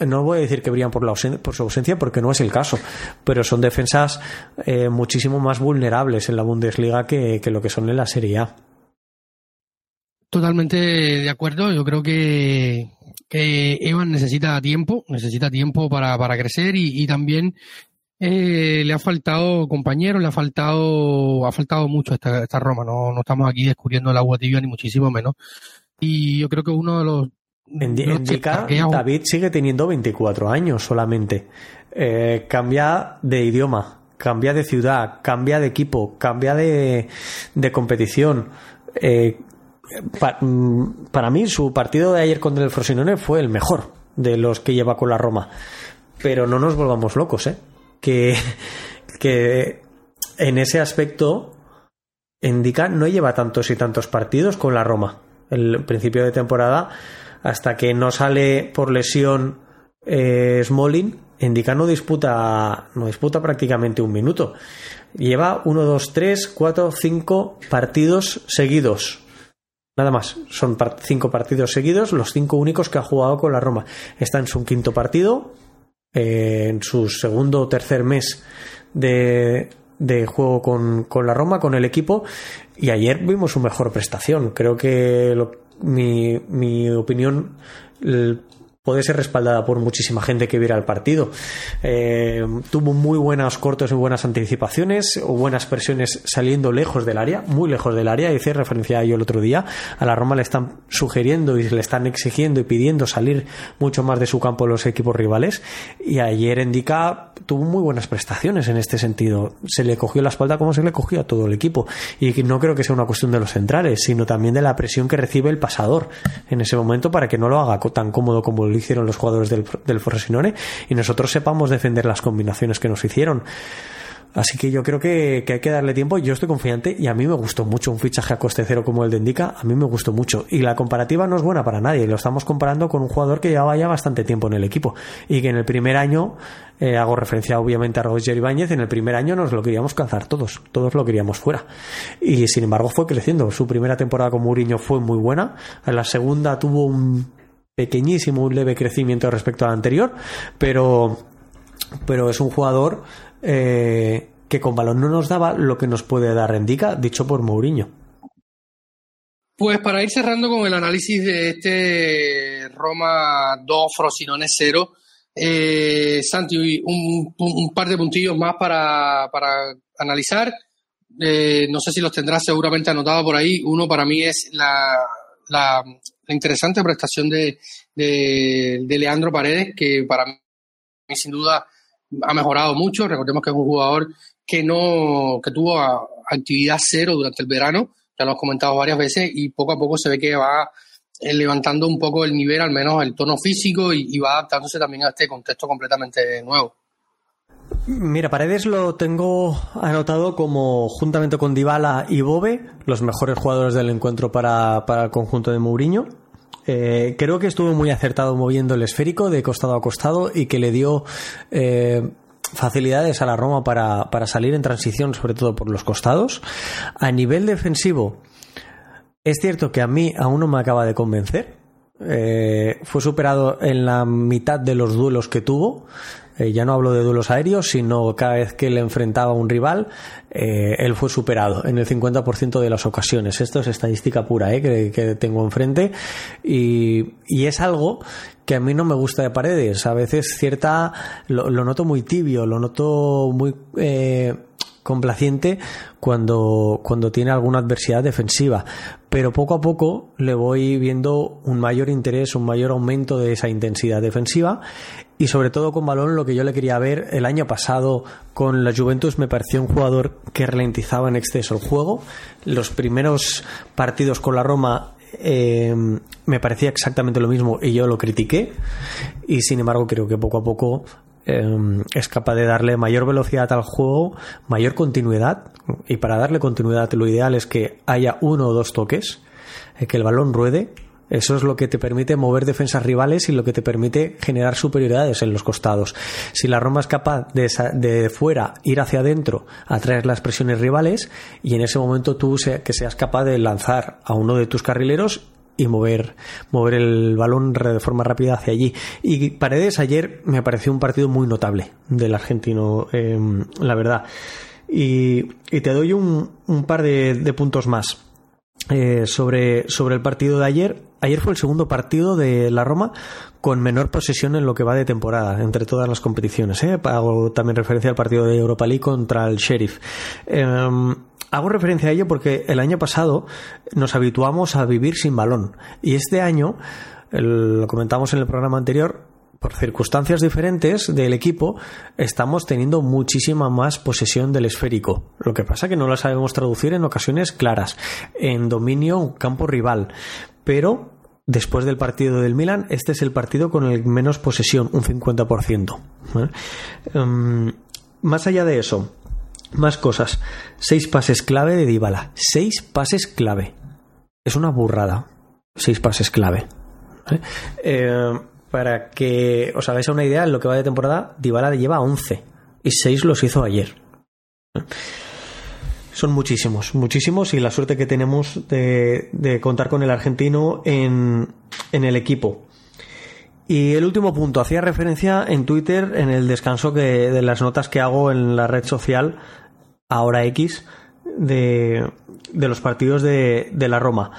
no voy a decir que brillan por, la por su ausencia porque no es el caso, pero son defensas eh, muchísimo más vulnerables en la Bundesliga que, que, lo que son en la Serie A. Totalmente de acuerdo. Yo creo que, que Evan necesita tiempo, necesita tiempo para, para crecer y, también eh, le ha faltado compañeros, le ha faltado, ha faltado mucho esta, esta Roma. No, no estamos aquí descubriendo el agua tibia ni muchísimo menos. Y yo creo que uno de los en, David sigue teniendo 24 años solamente. Eh, cambia de idioma, cambia de ciudad, cambia de equipo, cambia de, de competición. Eh, Mm, para, mí su partido de ayer contra el Frosinone fue el mejor de los que lleva con la Roma. Pero no nos volvamos locos, ¿eh? Que, que en ese aspecto Indica no lleva tantos y tantos partidos con la Roma. El principio de temporada, hasta que no sale por lesión eh, Smolin, Endika no disputa, no disputa prácticamente un minuto. Lleva 1, 2, 3, 4, 5 partidos seguidos. Nada más, son cinco partidos seguidos, los cinco únicos que ha jugado con la Roma. Está en su quinto partido, eh, en su segundo o tercer mes de, de juego con, con, la Roma, con el equipo, y ayer vimos su mejor prestación. Creo que mi, mi opinión puede ser respaldada por muchísima gente que viera el partido. Eh, tuvo muy buenos cortos y buenas anticipaciones, o buenas presiones saliendo lejos del área, muy lejos del área. Hice referencia a ello el otro día. A la Roma le están sugiriendo y le están exigiendo y pidiendo salir mucho más de su campo los equipos rivales. Y ayer Endica tuvo muy buenas prestaciones en este sentido. Se le cogió la espalda como se le cogió a todo el equipo. Y no creo que sea una cuestión de los centrales, sino también de la presión que recibe el pasador en ese momento para que no lo haga tan cómodo como lo hicieron los jugadores del, del y nosotros sepamos defender las combinaciones que nos hicieron. Así que yo creo que, hay que darle tiempo. Yo estoy confiante y a mí me gustó mucho un fichaje a coste cero como el de Indica. A mí me gustó mucho. Y la comparativa no es buena para nadie. Lo estamos comparando con un jugador que llevaba ya bastante tiempo en el equipo y que en el primer año, eh, hago referencia obviamente a Roger Ibáñez, en el primer año nos lo queríamos calzar todos. Todos lo queríamos fuera. Y sin embargo fue creciendo. Su primera temporada con Mourinho fue muy buena. En la segunda tuvo un pequeñísimo, un leve crecimiento respecto al anterior, pero, pero es un jugador eh, que con balón no nos daba lo que nos puede dar Rendica, dicho por Mourinho. Pues para ir cerrando con el análisis de este Roma 2, Frosinone 0, eh, Santi, un, par de puntillos más para, para analizar. Eh, no sé si los tendrás seguramente anotado por ahí. Uno para mí es la, la, interesante prestación de, de, Leandro Paredes, que para mí sin duda ha mejorado mucho. Recordemos que es un jugador que no que tuvo actividad cero durante el verano, ya lo hemos comentado varias veces, y poco a poco se ve que va eh, levantando un poco el nivel, al menos el tono físico, y va adaptándose también a este contexto completamente nuevo. Mira, Paredes lo tengo anotado como, juntamente con Dybala y Bobe, los mejores jugadores del encuentro para, el conjunto de Mourinho. Eh, creo que estuvo muy acertado moviendo el esférico de costado a costado y que le dio eh, facilidades a la Roma para, salir en transición, sobre todo por los costados. A nivel defensivo, es cierto que a mí aún no me acaba de convencer. Eh, fue superado en la mitad de los duelos que tuvo. Eh, ya no hablo de duelos aéreos, sino cada vez que le enfrentaba a un rival, eh, él fue superado en el 50% de las ocasiones. Esto es estadística pura eh, que, tengo enfrente y, y, es algo que a mí no me gusta de paredes. A veces cierta, lo, noto muy tibio, lo noto muy complaciente cuando, cuando tiene alguna adversidad defensiva. Pero poco a poco le voy viendo un mayor interés, un mayor aumento de esa intensidad defensiva y sobre todo con balón lo que yo le quería ver el año pasado con la Juventus me pareció un jugador que ralentizaba en exceso el juego. Los primeros partidos con la Roma eh, me parecía exactamente lo mismo y yo lo critiqué y sin embargo creo que poco a poco eh, es capaz de darle mayor velocidad al juego, mayor continuidad y para darle continuidad lo ideal es que haya uno o dos toques, eh, que el balón ruede eso es lo que te permite mover defensas rivales y lo que te permite generar superioridades en los costados. Si la Roma es capaz de, de fuera ir hacia adentro, atraer las presiones rivales y en ese momento tú que seas capaz de lanzar a uno de tus carrileros y mover, mover el balón de forma rápida hacia allí. Y Paredes ayer me pareció un partido muy notable del argentino, em, la verdad. Y, te doy un, par de, puntos más eh, sobre, sobre el partido de ayer. Ayer fue el segundo partido de la Roma con menor posesión en lo que va de temporada, entre todas las competiciones. ¿eh? Hago también referencia al partido de Europa League contra el Sheriff. Em, hago referencia a ello porque el año pasado nos habituamos a vivir sin balón. Y este año, lo comentamos en el programa anterior, por circunstancias diferentes del equipo, estamos teniendo muchísima más posesión del esférico. Lo que pasa es que no la sabemos traducir en ocasiones claras, en dominio campo rival. Pero después del partido del Milan, este es el partido con el menos posesión, un 50%. Em, más allá de eso, más cosas. Seis pases clave de Dybala. Seis pases clave. Es una burrada. Seis pases clave. Eh, para que os hagáis una idea, en lo que va de temporada, Dybala lleva 11 y 6 los hizo ayer. Son muchísimos, muchísimos y la suerte que tenemos de, contar con el argentino en, en el equipo. Y el último punto, hacía referencia en Twitter en el descanso que, de las notas que hago en la red social, ahora X, de, de los partidos de, de la Roma.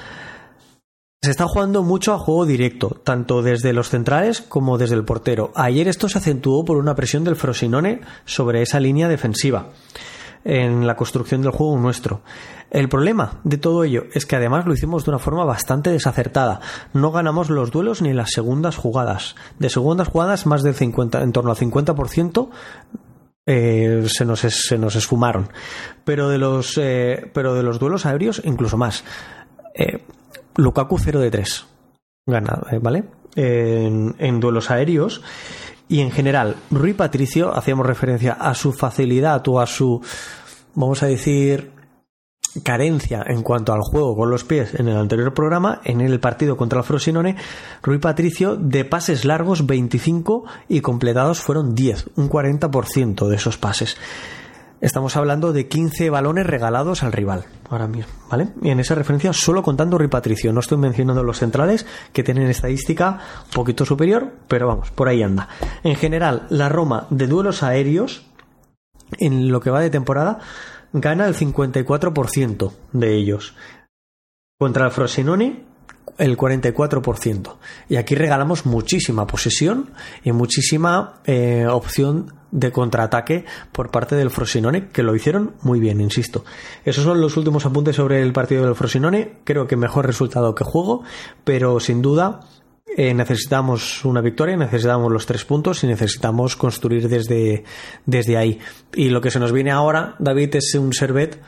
Se está jugando mucho a juego directo, tanto desde los centrales como desde el portero. Ayer esto se acentuó por una presión del Frosinone sobre esa línea defensiva en la construcción del juego nuestro. El problema de todo ello es que además lo hicimos de una forma bastante desacertada. No ganamos los duelos ni las segundas jugadas. De segundas jugadas, más del 50, en torno al 50% eh, se, nos se nos esfumaron. Pero de los, eh, pero de los duelos aéreos, incluso más. Eh, Lukaku 0 de 3. Gana, ¿vale? En duelos aéreos. Y en general, Rui Patricio, hacíamos referencia a su facilidad o a su, vamos a decir, carencia en cuanto al juego con los pies en el anterior programa, en el partido contra el Frosinone, Rui Patricio de pases largos 25 y completados fueron 10, un 40% de esos pases. Estamos hablando de 15 balones regalados al rival ahora mismo, ¿vale? Y en esa referencia solo contando Rui Patricio, no estoy mencionando los centrales que tienen estadística un poquito superior, pero vamos, por ahí anda. En general, la Roma de duelos aéreos en lo que va de temporada gana el 54% de ellos. Contra el Frosinone el 44%. Y aquí regalamos muchísima posesión y muchísima eh, opción de contraataque por parte del Frosinone, que lo hicieron muy bien, insisto. Esos son los últimos apuntes sobre el partido del Frosinone. Creo que mejor resultado que juego, pero sin duda eh, necesitamos una victoria, necesitamos los tres puntos y necesitamos construir desde, desde ahí. Y lo que se nos viene ahora, David, es un servet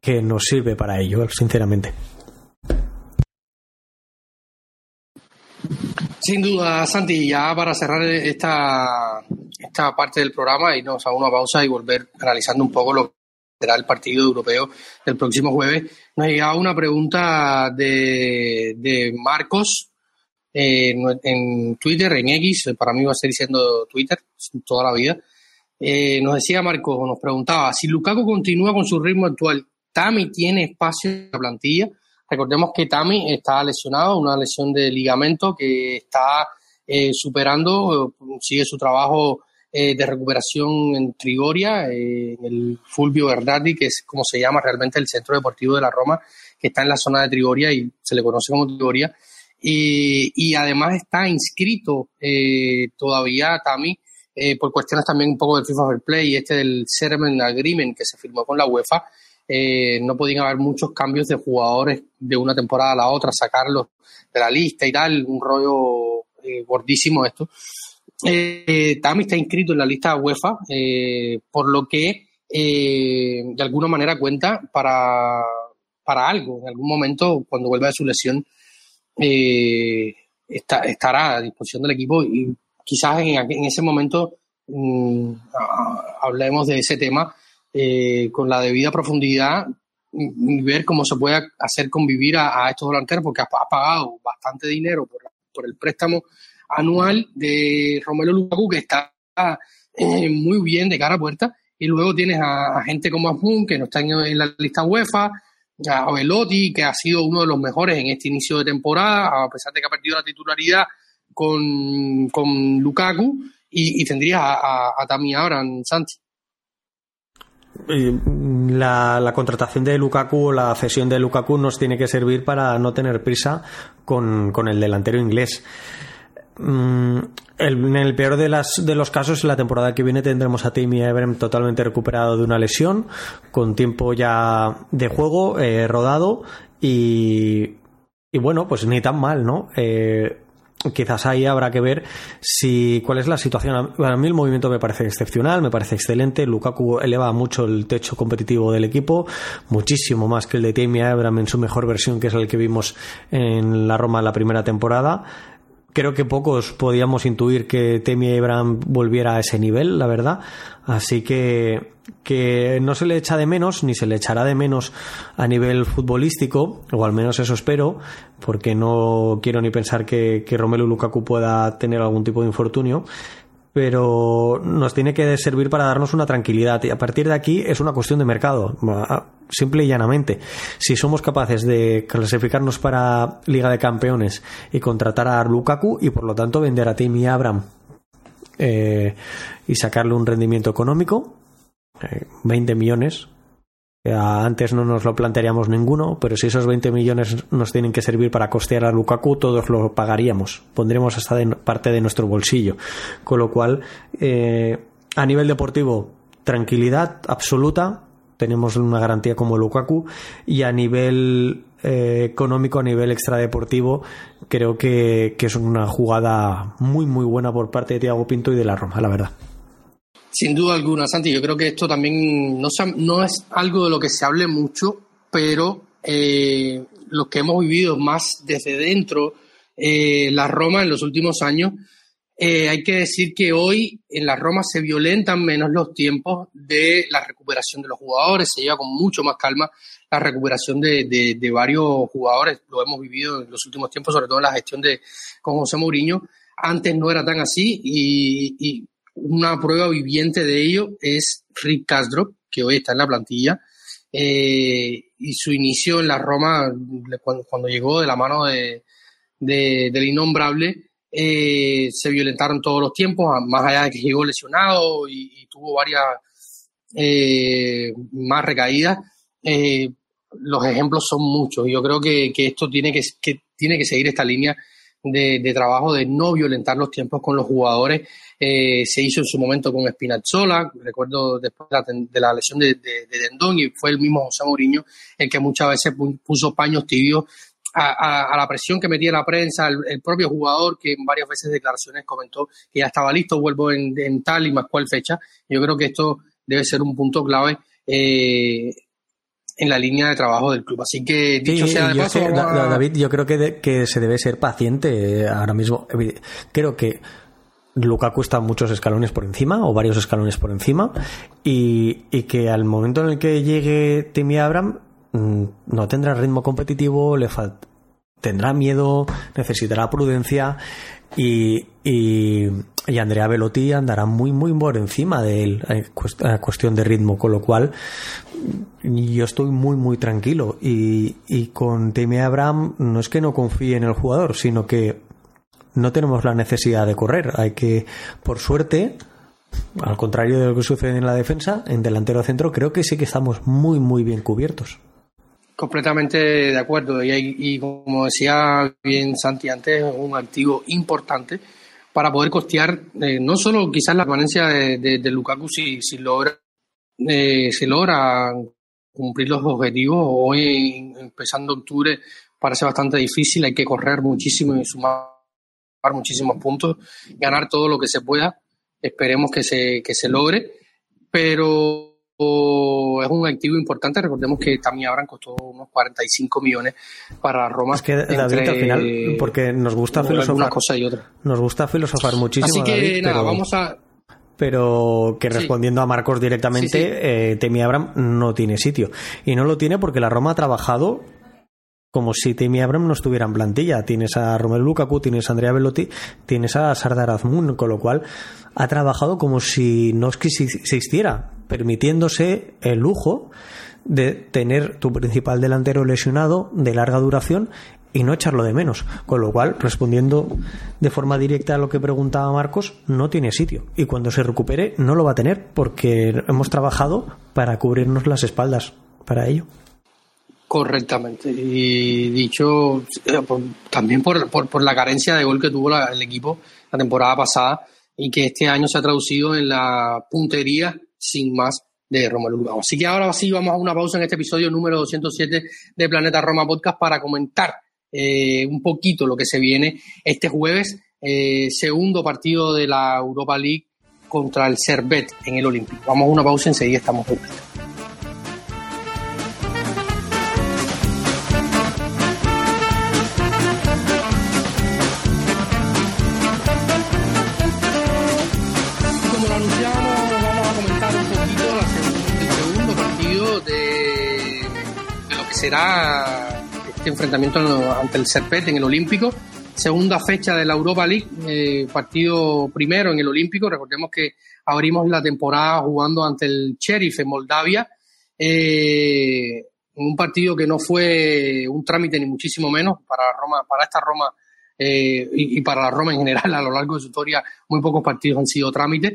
que nos sirve para ello, sinceramente. Sin duda, Santi, ya para cerrar esta, esta parte del programa, irnos a una pausa y volver analizando un poco lo que será el partido europeo del próximo jueves, nos ha una pregunta de, de Marcos eh, en Twitter, en X, para mí va a seguir siendo Twitter toda la vida. Eh, nos decía Marcos, nos preguntaba, si Lukaku continúa con su ritmo actual, ¿Tami tiene espacio en la plantilla? Recordemos que Tami está lesionado, una lesión de ligamento que está eh, superando, sigue su trabajo eh, de recuperación en Trigoria, eh, en el Fulvio Bernardi, que es como se llama realmente el centro deportivo de la Roma, que está en la zona de Trigoria y se le conoce como Trigoria. y además está inscrito todavía Tami por cuestiones también un poco del FIFA Fair Play y este del Settlement Agreement que se firmó con la UEFA eh, no podían haber muchos cambios de jugadores de una temporada a la otra, sacarlos de la lista y tal, un rollo eh, gordísimo esto. Eh, está inscrito en la lista UEFA, eh, por lo que de alguna manera cuenta para, para algo. En algún momento, cuando vuelva de su lesión, está, estará a disposición del equipo y quizás en, ese momento mm, hablemos de ese tema eh, con la debida profundidad y, ver cómo se puede hacer convivir a, estos delanteros, porque ha, pagado bastante dinero por, el préstamo anual de Romero Lukaku, que está eh, muy bien de cara a puerta, y luego tienes a, gente como Asmun, que no está en, la lista UEFA, a Velotti, que ha sido uno de los mejores en este inicio de temporada, a pesar de que ha perdido la titularidad con, con Lukaku, y, tendrías a, a, a Abraham, Santi. La, la, contratación de Lukaku o la cesión de Lukaku nos tiene que servir para no tener prisa con, con el delantero inglés. Mm, en el peor de, las, de los casos, la temporada que viene tendremos a Timmy Everem totalmente recuperado de una lesión, con tiempo ya de juego, eh, rodado y, y bueno, pues ni tan mal, ¿no? Eh, quizás ahí habrá que ver si cuál es la situación. A mí el movimiento me parece excepcional, me parece excelente. Lukaku eleva mucho el techo competitivo del equipo, muchísimo más que el de Tammy Abraham en su mejor versión, que es el que vimos en la Roma la primera temporada creo que pocos podíamos intuir que Temi Abraham volviera a ese nivel, la verdad. Así que, que no se le echa de menos, ni se le echará de menos a nivel futbolístico, o al menos eso espero, porque no quiero ni pensar que, que Romelu Lukaku pueda tener algún tipo de infortunio pero nos tiene que servir para darnos una tranquilidad y a partir de aquí es una cuestión de mercado, simple y llanamente. Si somos capaces de clasificarnos para Liga de Campeones y contratar a Lukaku y por lo tanto vender a Timmy Abraham eh, y sacarle un rendimiento económico, 20 eh, millones, antes no nos lo plantearíamos ninguno, pero si esos 20 millones nos tienen que servir para costear a Lukaku, todos lo pagaríamos. Pondremos hasta de parte de nuestro bolsillo. Con lo cual, eh, a nivel deportivo, tranquilidad absoluta. Tenemos una garantía como Lukaku. Y a nivel eh, económico, a nivel extradeportivo, creo que, que es una jugada muy, muy buena por parte de Thiago Pinto y de la Roma, la verdad. Sin duda alguna, Santi. Yo creo que esto también no, es algo de lo que se hable mucho, pero eh, los que hemos vivido más desde dentro eh, la Roma en los últimos años, eh, hay que decir que hoy en la Roma se violentan menos los tiempos de la recuperación de los jugadores, se lleva con mucho más calma la recuperación de, de, varios jugadores, lo hemos vivido en los últimos tiempos, sobre todo en la gestión de con José Mourinho. Antes no era tan así y una prueba viviente de ello es Rick Castro, que hoy está en la plantilla, eh, y su inicio en la Roma, cuando, llegó de la mano de, del innombrable, eh, se violentaron todos los tiempos, más allá de que llegó lesionado y, tuvo varias eh, más recaídas. los ejemplos son muchos y yo creo que, esto tiene que, que, tiene que seguir esta línea de, trabajo de no violentar los tiempos con los jugadores. Eh, se hizo en su momento con Spinazzola, recuerdo después de la, lesión de, de, Dendón, y fue el mismo José Mourinho el que muchas veces puso paños tibios a, la presión que metía la prensa, el, propio jugador que en varias veces declaraciones comentó que ya estaba listo, vuelvo en, tal y más cual fecha. Yo creo que esto debe ser un punto clave eh, en la línea de trabajo del club. Así que, dicho sea de paso. David, yo creo que, que se debe ser paciente eh, ahora mismo. Creo que Lukaku está muchos escalones por encima o varios escalones por encima y, y que al momento en el que llegue Timmy Abraham mm, no tendrá ritmo competitivo, le tendrá miedo, necesitará prudencia y, y, Andrea Velotti andará muy, muy por encima de él a cuestión de ritmo, con lo cual yo estoy muy, muy tranquilo. Y, y con Timmy Abraham no es que no confíe en el jugador, sino que no tenemos la necesidad de correr. Hay que, por suerte, al contrario de lo que sucede en la defensa, en delantero centro, creo que sí que estamos muy, muy bien cubiertos. Completamente de acuerdo. Y, como decía bien Santi antes, es un activo importante para poder costear eh, no solo quizás la permanencia de, Lukaku si, si logra eh, si logra cumplir los objetivos. Hoy, empezando octubre, parece bastante difícil. Hay que correr muchísimo y sumar muchísimos puntos, ganar todo lo que se pueda. Esperemos que se, que se logre. Pero es un activo importante. Recordemos que también habrán costó unos 45 millones para Roma. Es que David, al final, porque nos gusta filosofar. Una cosa y otra. Nos gusta filosofar muchísimo. Así que nada, vamos a. Pero que respondiendo a Marcos directamente, eh, Temi Abraham no tiene sitio. Y no lo tiene porque la Roma ha trabajado como si Temi Abraham no estuviera en plantilla. Tienes a Romelu Lukaku, tienes a Andrea Velotti, tienes a Sardar Azmoun, con lo cual ha trabajado como si no existiera, permitiéndose el lujo de tener tu principal delantero lesionado de larga duración y no echarlo de menos. Con lo cual, respondiendo de forma directa a lo que preguntaba Marcos, no tiene sitio. Y cuando se recupere, no lo va a tener porque hemos trabajado para cubrirnos las espaldas para ello. Correctamente. Y dicho eh, también por, por, la carencia de gol que tuvo el equipo la temporada pasada y que este año se ha traducido en la puntería sin más de Romelu Lukaku. Así que ahora sí vamos a una pausa en este episodio número 207 de Planeta Roma Podcast para comentar eh, un poquito lo que se viene este jueves, eh, segundo partido de la Europa League contra el Servet en el Olímpico. Vamos a una pausa enseguida estamos de será este enfrentamiento ante el Serpet en el Olímpico. Segunda fecha de la Europa League, eh, partido primero en el Olímpico. Recordemos que abrimos la temporada jugando ante el Sheriff en Moldavia. Eh, un partido que no fue un trámite ni muchísimo menos para Roma, para esta Roma eh, y, para la Roma en general a lo largo de su historia muy pocos partidos han sido trámites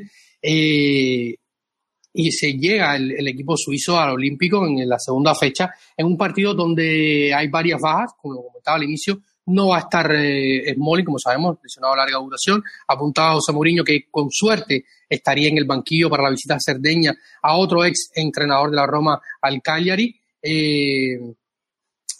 y se llega el, equipo suizo al Olímpico en la segunda fecha en un partido donde hay varias bajas como comentaba al inicio no va a estar eh, como sabemos, lesionado a larga duración. Apuntaba a Mourinho que con suerte estaría en el banquillo para la visita a Cerdeña a otro ex entrenador de la Roma, al Cagliari. Eh,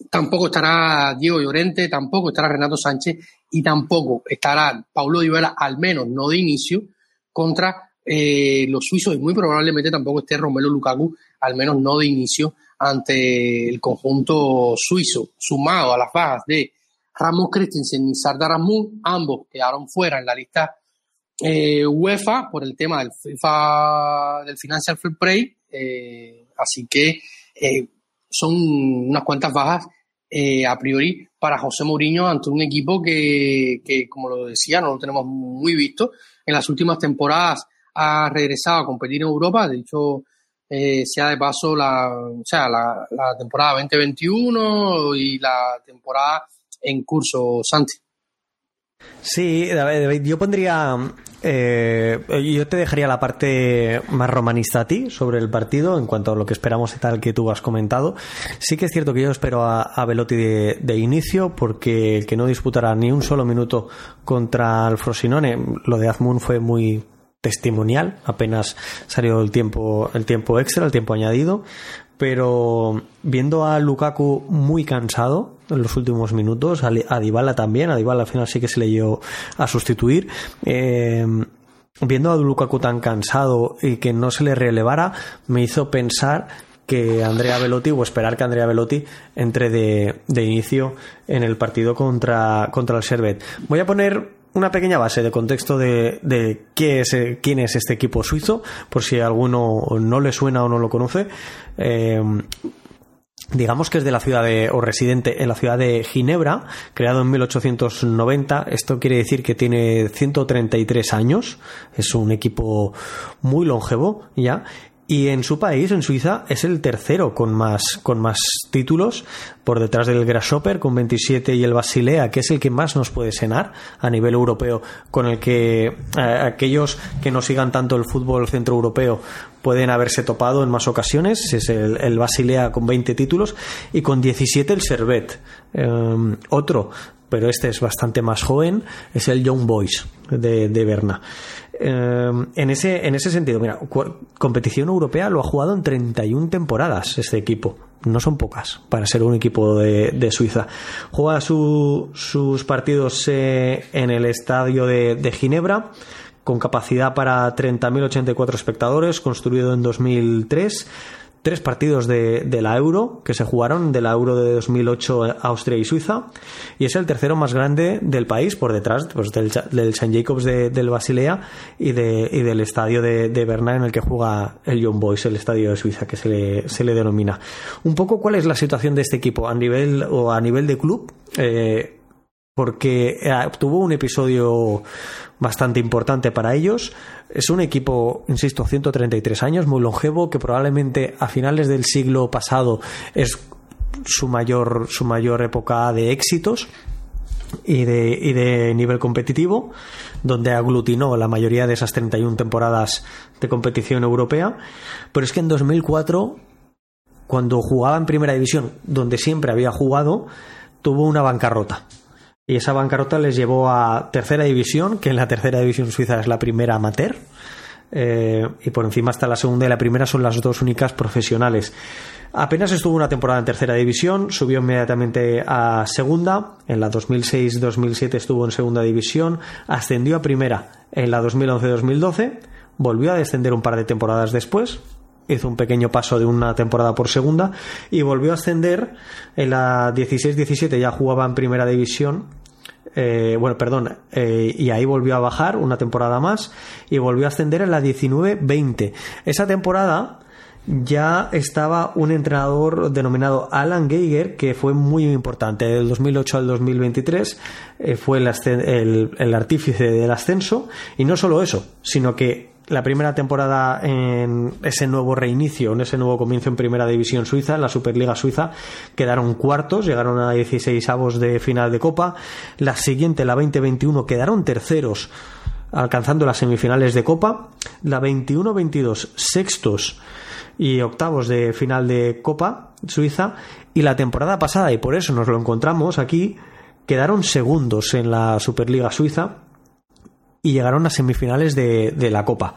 tampoco estará Diego Llorente, tampoco estará Renato Sánchez y tampoco estará Paulo Dybala, al menos no de inicio, contra eh, los suizos y muy probablemente tampoco esté Romelo Lukaku, al menos no de inicio, ante el conjunto suizo, sumado a las bajas de Ramos Christensen y Sardar ambos quedaron fuera en la lista eh, UEFA por el tema del FIFA, del Financial Fair Play, eh, así que son unas cuantas bajas a priori para José Mourinho ante un equipo que, que, como lo decía, no lo tenemos muy visto. En las últimas temporadas ha regresado a competir en Europa, de hecho, sea de paso la, o sea, la, la temporada 2021 y la temporada en curso, Santi. Sí, yo pondría. Eh, yo te dejaría la parte más romanista a ti sobre el partido en cuanto a lo que esperamos y tal que tú has comentado. Sí que es cierto que yo espero a, a Velotti de, inicio porque el que no disputará ni un solo minuto contra el Frosinone, lo de Azmoun fue muy testimonial, apenas salió el tiempo, el tiempo extra, el tiempo añadido, pero viendo a Lukaku muy cansado en los últimos minutos, a Dybala también, a Dybala al final sí que se le dio a sustituir. Eh, viendo a Lukaku tan cansado y que no se le relevara, me hizo pensar que Andrea Velotti o esperar que Andrea Velotti entre de, de inicio en el partido contra, contra el Servet. Voy a poner una pequeña base de contexto de, de qué es, quién es este equipo suizo, por si alguno no le suena o no lo conoce. Eh, digamos que es de la ciudad de, o residente en la ciudad de Ginebra, creado en 1890. Esto quiere decir que tiene 133 años. Es un equipo muy longevo ya. Y en su país, en Suiza, es el tercero con más, con más títulos, por detrás del Grasshopper con 27 y el Basilea, que es el que más nos puede senar a nivel europeo, con el que eh, aquellos que no sigan tanto el fútbol centroeuropeo pueden haberse topado en más ocasiones. Es el, Basilea con 20 títulos y con 17 el Servet. Em, otro pero este es bastante más joven, es el Young Boys de, de Berna. Em, en, ese, en ese sentido, mira, competición europea lo ha jugado en 31 temporadas este equipo. No son pocas para ser un equipo de, Suiza. Juega sus partidos eh, en el estadio de, de Ginebra con capacidad para 30.084 espectadores, construido en 2003 tres partidos de, la Euro que se jugaron, de la Euro de 2008 Austria y Suiza, y es el tercero más grande del país, por detrás pues, del, del St. Jacobs de, del Basilea y, de, y del estadio de, de Berna en el que juega el Young Boys, el estadio de Suiza que se le, se le denomina. Un poco cuál es la situación de este equipo a nivel o a nivel de club. Eh, porque eh, tuvo un episodio bastante importante para ellos. Es un equipo, insisto, 133 años, muy longevo, que probablemente a finales del siglo pasado es su mayor, su mayor época de éxitos y de, y de nivel competitivo, donde aglutinó la mayoría de esas 31 temporadas de competición europea. Pero es que en 2004, cuando jugaba en primera división, donde siempre había jugado, tuvo una bancarrota y esa bancarrota les llevó a tercera división, que en la tercera división suiza es la primera amateur. Eh, y por encima está la segunda y la primera son las dos únicas profesionales. Apenas estuvo una temporada en tercera división, subió inmediatamente a segunda, en la 2006-2007 estuvo en segunda división, ascendió a primera en la 2011-2012, volvió a descender un par de temporadas después, hizo un pequeño paso de una temporada por segunda y volvió a ascender en la 16-17 ya jugaba en primera división eh, bueno, perdón, eh, y ahí volvió a bajar una temporada más y volvió a ascender en la 19-20. Esa temporada ya estaba un entrenador denominado Alan Geiger, que fue muy importante. Del 2008 al 2023 eh, fue el, el artífice del ascenso. Y no solo eso, sino que la primera temporada en ese nuevo reinicio, en ese nuevo comienzo en Primera División Suiza, en la Superliga Suiza, quedaron cuartos, llegaron a 16 avos de final de Copa. La siguiente, la 2021, quedaron terceros, alcanzando las semifinales de Copa. La 21-22, sextos y octavos de final de Copa Suiza. Y la temporada pasada, y por eso nos lo encontramos aquí, quedaron segundos en la Superliga Suiza y llegaron a semifinales de, la Copa.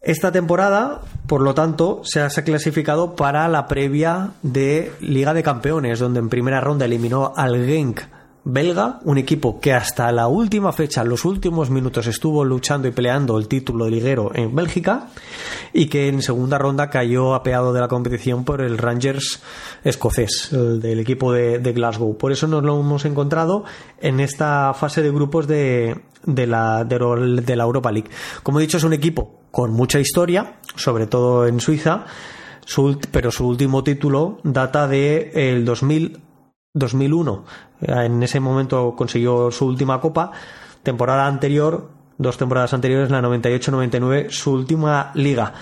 Esta temporada, por lo tanto, se ha clasificado para la previa de Liga de Campeones, donde en primera ronda eliminó al Genk belga, un equipo que hasta la última fecha, los últimos minutos, estuvo luchando y peleando el título de liguero en Bélgica y que en segunda ronda cayó apeado de la competición por el Rangers escocés, el del equipo de, de Glasgow. Por eso nos lo hemos encontrado en esta fase de grupos de, de la, de, la Europa League. Como he dicho, es un equipo con mucha historia, sobre todo en Suiza, pero su último título data de el 2000, 2001. En ese momento consiguió su última copa. Temporada anterior, dos temporadas anteriores, la 98-99, su última liga.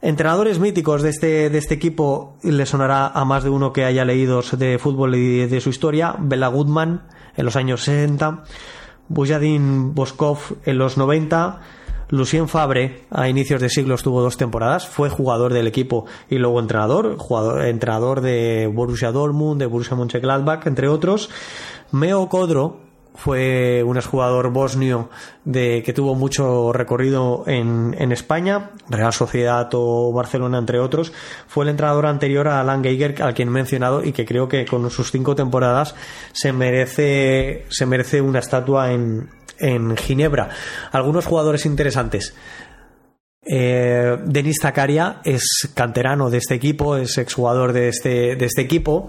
Entrenadores míticos de este, de este equipo, le sonará a más de uno que haya leído de fútbol y de su historia, Bela Goodman en los años 60, Bujadin Boskov en los 90, Lucien Fabre a inicios de siglo estuvo dos temporadas, fue jugador del equipo y luego entrenador, jugador, entrenador de Borussia Dortmund, de Borussia Mönchengladbach, entre otros. Meo Kodro fue un exjugador bosnio de, que tuvo mucho recorrido en, en, España, Real Sociedad o Barcelona, entre otros. Fue el entrenador anterior a Alan Geiger, al quien he mencionado, y que creo que con sus cinco temporadas se merece, se merece una estatua en, en Ginebra. Algunos jugadores interesantes. Eh, Denis Zakaria es canterano de este equipo, es exjugador de este, de este equipo.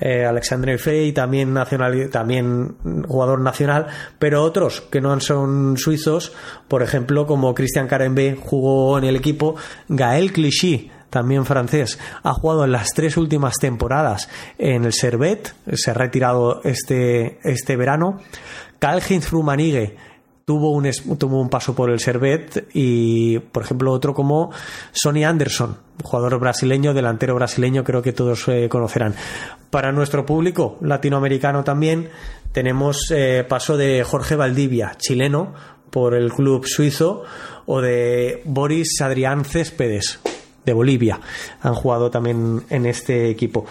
Eh, Alexandre Frey también, nacional, también jugador nacional, pero otros que no son suizos, por ejemplo, como Christian Carembe jugó en el equipo, Gael Clichy también francés, ha jugado en las tres últimas temporadas en el Servet, se ha retirado este, este verano. Karl-Heinz Rummenigge tuvo un, tuvo un paso por el Servet y, por ejemplo, otro como Sonny Anderson, jugador brasileño, delantero brasileño, creo que todos eh, conocerán. Para nuestro público latinoamericano también tenemos eh, paso de Jorge Valdivia, chileno, por el club suizo, o de Boris Adrián Céspedes, de Bolivia. Han jugado también en este equipo.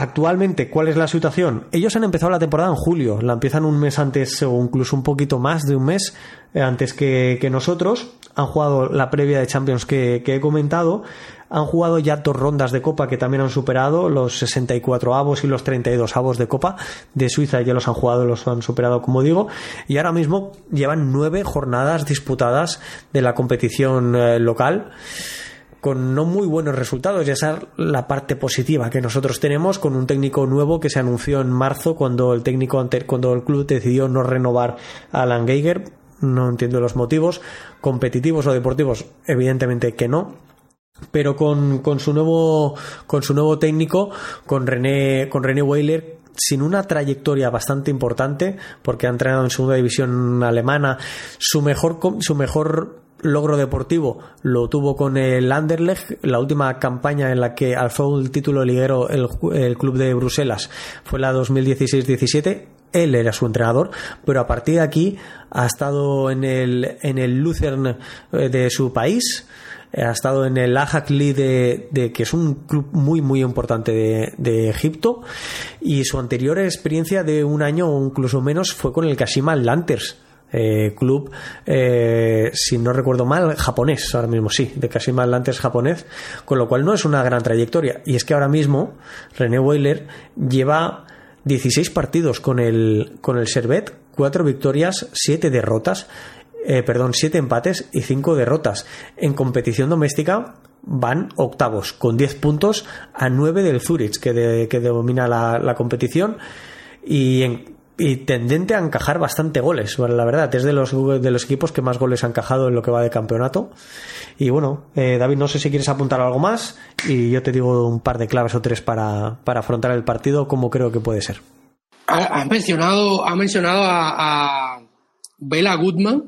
Actualmente, ¿cuál es la situación? Ellos han empezado la temporada en julio, la empiezan un mes antes o incluso un poquito más de un mes eh, antes que, nosotros. Han jugado la previa de Champions que, he comentado. Han jugado ya dos rondas de Copa que también han superado los 64 avos y los 32 avos de Copa de Suiza. Ya los han jugado, los han superado, como digo. Y ahora mismo llevan nueve jornadas disputadas de la competición eh, local con no muy buenos resultados. Ya esa es la parte positiva que nosotros tenemos con un técnico nuevo que se anunció en marzo cuando el técnico cuando el club decidió no renovar a Alan Geiger. No entiendo los motivos. Competitivos o deportivos, evidentemente que no. Pero con, con su nuevo con su nuevo técnico, con René, con René Weiler, sin una trayectoria bastante importante, porque ha entrenado en segunda división alemana, su mejor, su mejor logro deportivo lo tuvo con el Anderlecht, la última campaña en la que alzó el título liguero el, club de Bruselas fue la 2016-17 él era su entrenador, pero a partir de aquí ha estado en el, en el Lucerne eh, de su país, eh, ha estado en el Ajax de, de, que es un club muy muy importante de, de, Egipto. Y su anterior experiencia de un año o incluso menos fue con el Kashima Lanters eh, club, eh, si no recuerdo mal, japonés, ahora mismo sí, de Kashima Atlantes japonés, con lo cual no es una gran trayectoria. Y es que ahora mismo René Weiler lleva 16 partidos con el, con el Servet, 4 victorias, 7 derrotas, eh, perdón, 7 empates y 5 derrotas. En competición doméstica van octavos, con 10 puntos a 9 del Zurich, que, que domina la, la competición. Y en y tendente a encajar bastante goles. la verdad, es de los, de los equipos que más goles ha encajado en lo que va de campeonato. Y bueno, eh, David, no sé si quieres apuntar algo más y yo te digo un par de claves o tres para, para afrontar el partido, como creo que puede ser. Ha, mencionado, ha mencionado a, a Bela Goodman.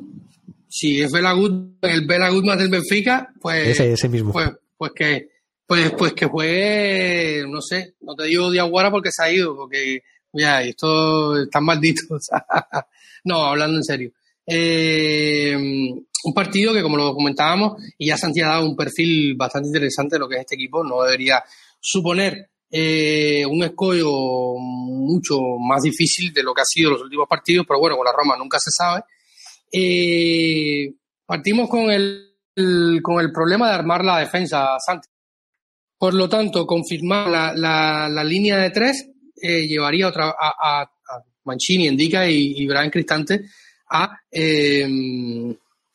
Si es Bela Goodman, el Bela Goodman del Benfica, pues. Ese, mismo. Pues, pues que. Pues, pues que juegue, no sé, no te digo Diaguara porque se ha ido, porque ya, esto está maldito. no, hablando en serio. Eh, un partido que, como lo comentábamos, y ya Santi ha dado un perfil bastante interesante de lo que es este equipo, no debería suponer eh, un escollo mucho más difícil de lo que ha sido los últimos partidos, pero bueno, con la Roma nunca se sabe. Eh, partimos con el, con el problema de armar la defensa, Santi. Por lo tanto, confirmar la, la línea de tres eh, llevaría otra, a, a, Mancini, Endica y, y Brian Cristante a eh,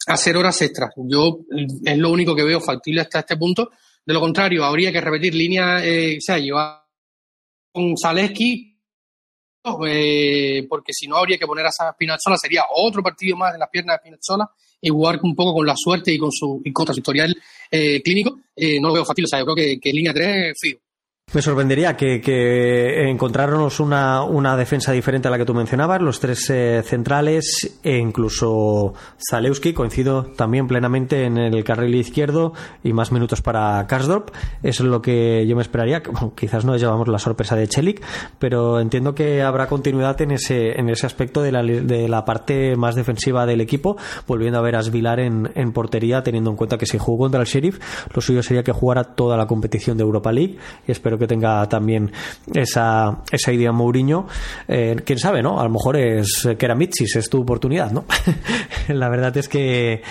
hacer horas extras. Yo es lo único que veo factible hasta este punto. De lo contrario, habría que repetir línea, eh, o sea, llevar un Zaleski, eh, porque si no habría que poner a Spinazzola, sería otro partido más en las piernas de Spinazzola y jugar un poco con la suerte y con su, y contra su historial eh, clínico. Eh, no lo veo factible, o sea, yo creo que, que línea 3 es fío. Me sorprendería que, que encontráramos una, defensa diferente a la que tú mencionabas, los tres eh, centrales e incluso Zalewski, coincido también plenamente en el carril izquierdo y más minutos para Karsdorp. Eso es lo que yo me esperaría. quizás no llevamos la sorpresa de Chelik, pero entiendo que habrá continuidad en ese, en ese aspecto de la, de la parte más defensiva del equipo, volviendo a ver a Svilar en, en portería, teniendo en cuenta que si jugó contra el Sheriff, lo suyo sería que jugara toda la competición de Europa League y espero que tenga también esa, esa idea Mourinho. Eh, quién sabe, ¿no? A lo mejor es que era Mitchis, es tu oportunidad, ¿no? la verdad es que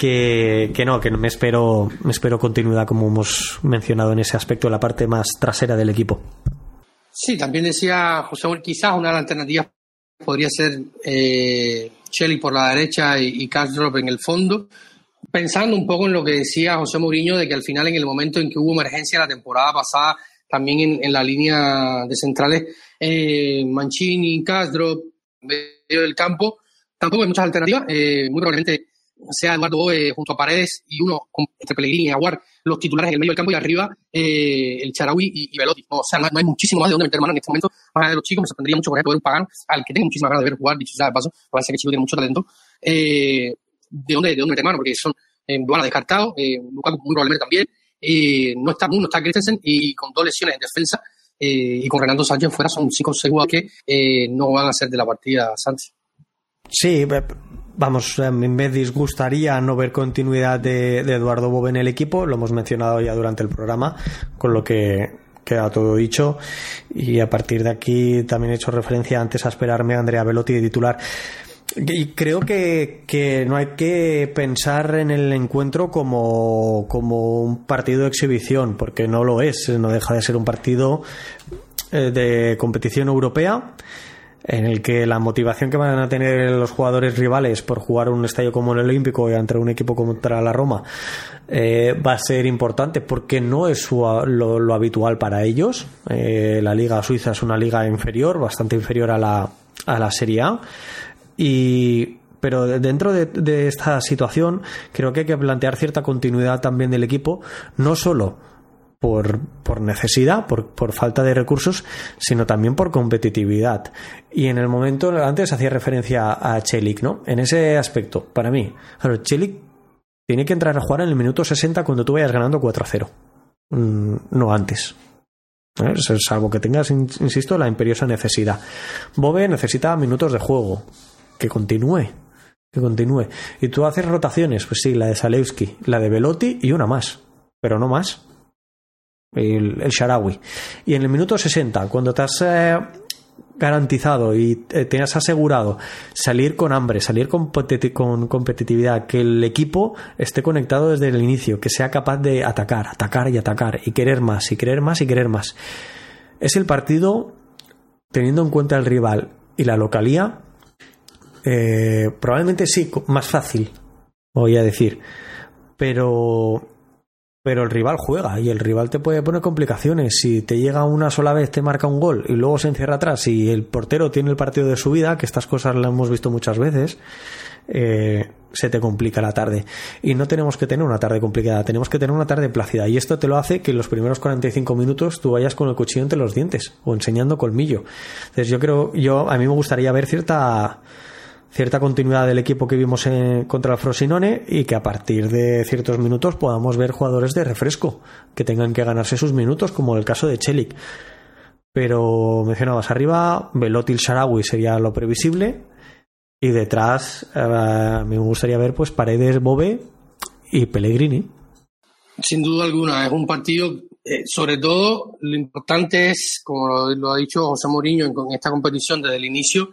que, que, no, que me espero, me espero continuidad, como hemos mencionado en ese aspecto, de la parte más trasera del equipo. Sí, también decía José, quizás una de las alternativas podría ser eh, por la derecha y, y Castro en el fondo, pensando un poco en lo que decía José Mourinho, de que al final, en el momento en que hubo emergencia la temporada pasada, también en, la línea de centrales, eh, Mancini, Castro, medio del campo, tampoco hay muchas alternativas. Eh, muy probablemente sea Eduardo junto a Paredes y uno entre Pellegrini y Aguar, los titulares en el medio del campo y arriba eh, el Charaui y, Velotti. O sea, no, hay muchísimo más de dónde meter mano en este momento. Más de los chicos, me sorprendería mucho, por ejemplo, ver un al que tengo muchísimas ganas de ver jugar, dicho sea de paso, parece que el chico tiene mucho talento. Eh, de dónde, de dónde meter mano, porque son eh, Duala descartado, eh, Lukaku muy probablemente también, eh, no está no está Christensen y con dos lesiones en defensa eh, y con Renato Sánchez fuera son cinco segundos que eh, no van a ser de la partida Sánchez. Sí, vamos, me disgustaría no ver continuidad de, de Eduardo Bobe en el equipo, lo hemos mencionado ya durante el programa, con lo que queda todo dicho y a partir de aquí también he hecho referencia antes a esperarme a Andrea Velotti de titular. Y creo que, no hay que pensar en el encuentro como, un partido de exhibición, porque no lo es, no deja de ser un partido eh, de competición europea en el que la motivación que van a tener los jugadores rivales por jugar un estadio como el Olímpico y ante un equipo contra la Roma eh, va a ser importante porque no es lo, habitual para ellos. Eh, la Liga Suiza es una liga inferior, bastante inferior a la Serie A. Y, pero dentro de, esta situación creo que hay que plantear cierta continuidad también del equipo, no solo por, por necesidad, por, por, falta de recursos, sino también por competitividad. Y en el momento, antes hacía referencia a Chelik, ¿no? En ese aspecto, para mí, claro, Chelik tiene que entrar a jugar en el minuto 60 cuando tú vayas ganando 4 a 0, mm, no antes. Salvo que tengas, insisto, la imperiosa necesidad. Bobe necesita minutos de juego que continúe. Que continúe. Y tú haces rotaciones, pues sí, la de Salewski, la de Velotti y una más, pero no más. El, Sharawi. Y en el minuto 60, cuando te has eh, garantizado y te has asegurado salir con hambre, salir con, con, competitividad, que el equipo esté conectado desde el inicio, que sea capaz de atacar, atacar y atacar, y querer más, y querer más, y querer más. Es el partido, teniendo en cuenta el rival y la localía, eh, probablemente sí, más fácil, voy a decir. Pero pero el rival juega y el rival te puede poner complicaciones. Si te llega una sola vez, te marca un gol y luego se encierra atrás y el portero tiene el partido de su vida, que estas cosas las hemos visto muchas veces, eh, se te complica la tarde. Y no tenemos que tener una tarde complicada, tenemos que tener una tarde plácida. Y esto te lo hace que en los primeros 45 minutos tú vayas con el cuchillo entre los dientes o enseñando colmillo. Entonces yo creo, yo a mí me gustaría ver cierta cierta continuidad del equipo que vimos en, contra el Frosinone y que a partir de ciertos minutos podamos ver jugadores de refresco que tengan que ganarse sus minutos, como el caso de Chelik. Pero mencionabas arriba, Velotil Sharawi sería lo previsible y detrás eh, me gustaría ver pues Paredes, Bobe y Pellegrini. Sin duda alguna, es un partido, eh, sobre todo lo importante es, como lo, ha dicho José Mourinho en, en esta competición desde el inicio,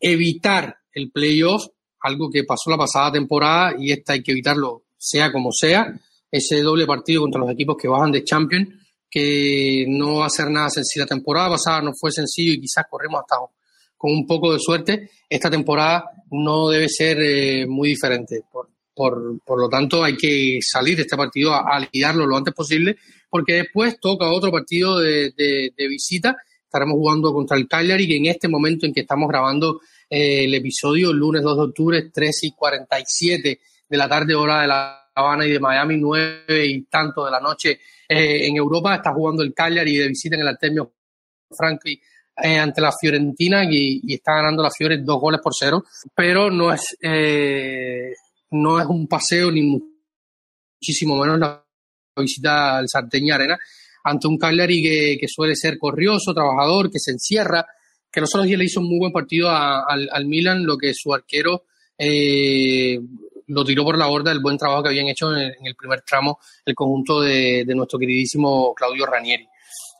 evitar el playoff, algo que pasó la pasada temporada y esta hay que evitarlo sea como sea, ese doble partido contra los equipos que bajan de Champions, que no va a ser nada sencillo. La temporada pasada no fue sencillo y quizás corremos hasta con un poco de suerte. Esta temporada no debe ser eh, muy diferente. Por, por, por, lo tanto, hay que salir de este partido a, a, lidiarlo lo antes posible, porque después toca otro partido de, de, de visita. Estaremos jugando contra el Cagliari, que en este momento en que estamos grabando eh, el episodio lunes 2 de octubre, 3 y 47 de la tarde, hora de La Habana y de Miami, 9 y tanto de la noche eh, en Europa. Está jugando el Cagliari de visita en el Artemio Franchi eh, ante la Fiorentina y, está ganando la Fiore dos goles por cero, pero no es, no es un paseo ni muchísimo menos la visita al Sarteña Arena ante un Cagliari que, que suele ser corrioso, trabajador, que se encierra, que no solo le hizo un muy buen partido al, al, Milan, lo que su arquero eh, lo tiró por la borda del buen trabajo que habían hecho en el, el primer tramo el conjunto de, de, nuestro queridísimo Claudio Ranieri.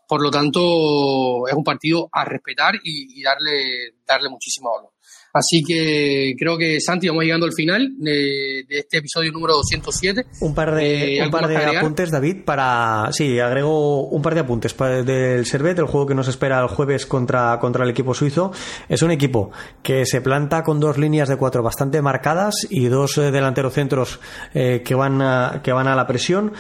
Por lo tanto, es un partido a respetar y, y darle, darle muchísimo valor. Así que creo que Santi, vamos llegando al final de, de este episodio número 207. Un par de, eh, un par de apuntes, David, para. Sí, agrego un par de apuntes para, del Servet, el juego que nos espera el jueves contra, contra el equipo suizo. Es un equipo que se planta con dos líneas de cuatro bastante marcadas y dos eh, delanteros centros eh, que, van a, que van a la presión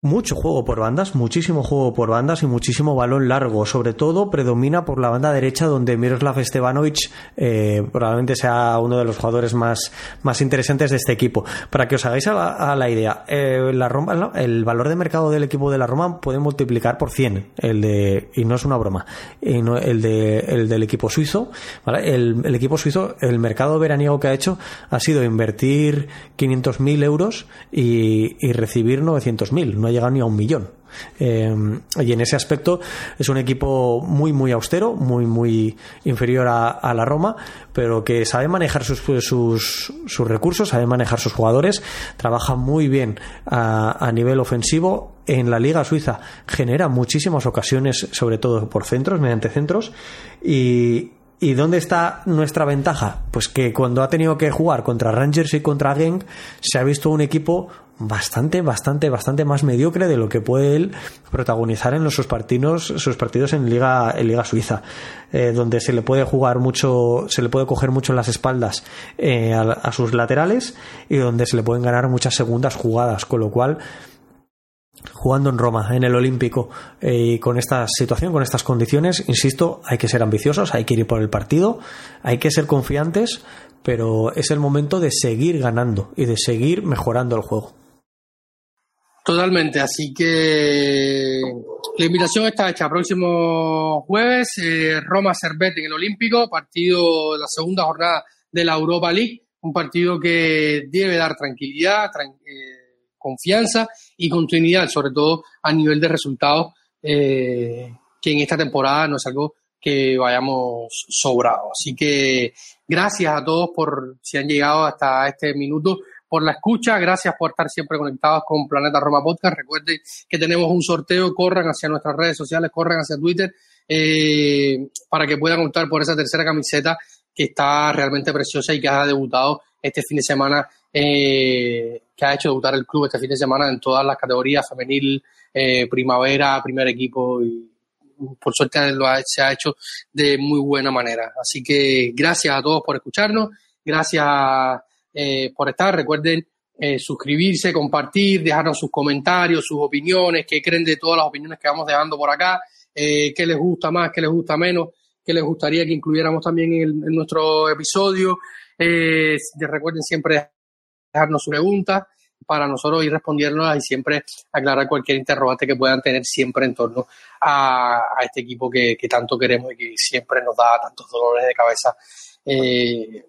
mucho juego por bandas, muchísimo juego por bandas y muchísimo balón largo. Sobre todo predomina por la banda derecha donde Miroslav Stevanovic eh, probablemente sea uno de los jugadores más, más interesantes de este equipo. Para que os hagáis a la, idea, eh, la Roma, el valor de mercado del equipo de la Roma puede multiplicar por 100 el de, y no es una broma, el, de, el del equipo suizo. ¿vale? El, el equipo suizo, el mercado veraniego que ha hecho ha sido invertir 500.000 euros y, y recibir 900.000. No ha llegado ni a un millón. Eh, y en ese aspecto es un equipo muy, muy austero, muy, muy inferior a, la Roma, pero que sabe manejar sus, sus, sus, recursos, sabe manejar sus jugadores, trabaja muy bien a, a nivel ofensivo. En la Liga Suiza genera muchísimas ocasiones, sobre todo por centros, mediante centros, y, ¿Y dónde está nuestra ventaja? Pues que cuando ha tenido que jugar contra Rangers y contra Genk, se ha visto un equipo bastante, bastante, bastante más mediocre de lo que puede él protagonizar en los, sus partidos, sus partidos en Liga, en Liga Suiza, eh, donde se le puede jugar mucho, se le puede coger mucho en las espaldas eh, a, a sus laterales y donde se le pueden ganar muchas segundas jugadas, con lo cual jugando en Roma, en el Olímpico, eh, y con esta situación, con estas condiciones, insisto, hay que ser ambiciosos, hay que ir por el partido, hay que ser confiantes, pero es el momento de seguir ganando y de seguir mejorando el juego. Totalmente, así que la invitación está hecha. Próximo jueves, eh, Roma Servet en el Olímpico, partido de la segunda jornada de la Europa League, un partido que debe dar tranquilidad, tran eh, confianza y continuidad, sobre todo a nivel de resultados, eh, que en esta temporada no es algo que vayamos sobrados. Así que gracias a todos por si han llegado hasta este minuto por la escucha, gracias por estar siempre conectados con Planeta Roma Podcast. Recuerden que tenemos un sorteo, corran hacia nuestras redes sociales, corran hacia Twitter, eh, para que puedan optar por esa tercera camiseta que está realmente preciosa y que ha debutado este fin de semana, eh, que ha hecho debutar el club este fin de semana en todas las categorías, femenil, eh, primavera, primer equipo y por suerte lo ha, se ha hecho de muy buena manera. Así que gracias a todos por escucharnos, gracias eh, por estar. Recuerden eh, suscribirse, compartir, dejarnos sus comentarios, sus opiniones, qué creen de todas las opiniones que vamos dejando por acá, eh, qué les gusta más, qué les gusta menos, qué les gustaría que incluyéramos también en, nuestro episodio. Recuerden siempre dejarnos sus preguntas para nosotros ir respondiéndolas y siempre aclarar cualquier interrogante que puedan tener siempre en torno a, este equipo que, tanto queremos y que siempre nos da tantos dolores de cabeza eh,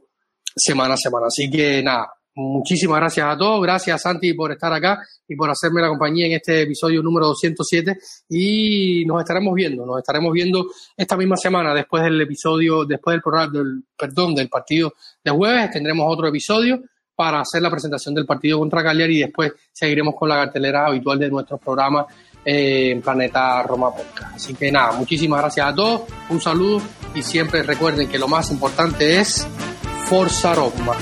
semana a semana. Así que nada, muchísimas gracias a todos. Gracias, Santi, por estar acá y por hacerme la compañía en este episodio número 207. Y nos estaremos viendo, nos estaremos viendo esta misma semana después del episodio, después del programa, del, perdón, del partido de jueves. Tendremos otro episodio para hacer la presentación del partido contra Cagliari y después seguiremos con la cartelera habitual de nuestros programas eh, en Planeta Roma Podcast. Así que nada, muchísimas gracias a todos, un saludo y siempre recuerden que lo más importante es Forza Roma.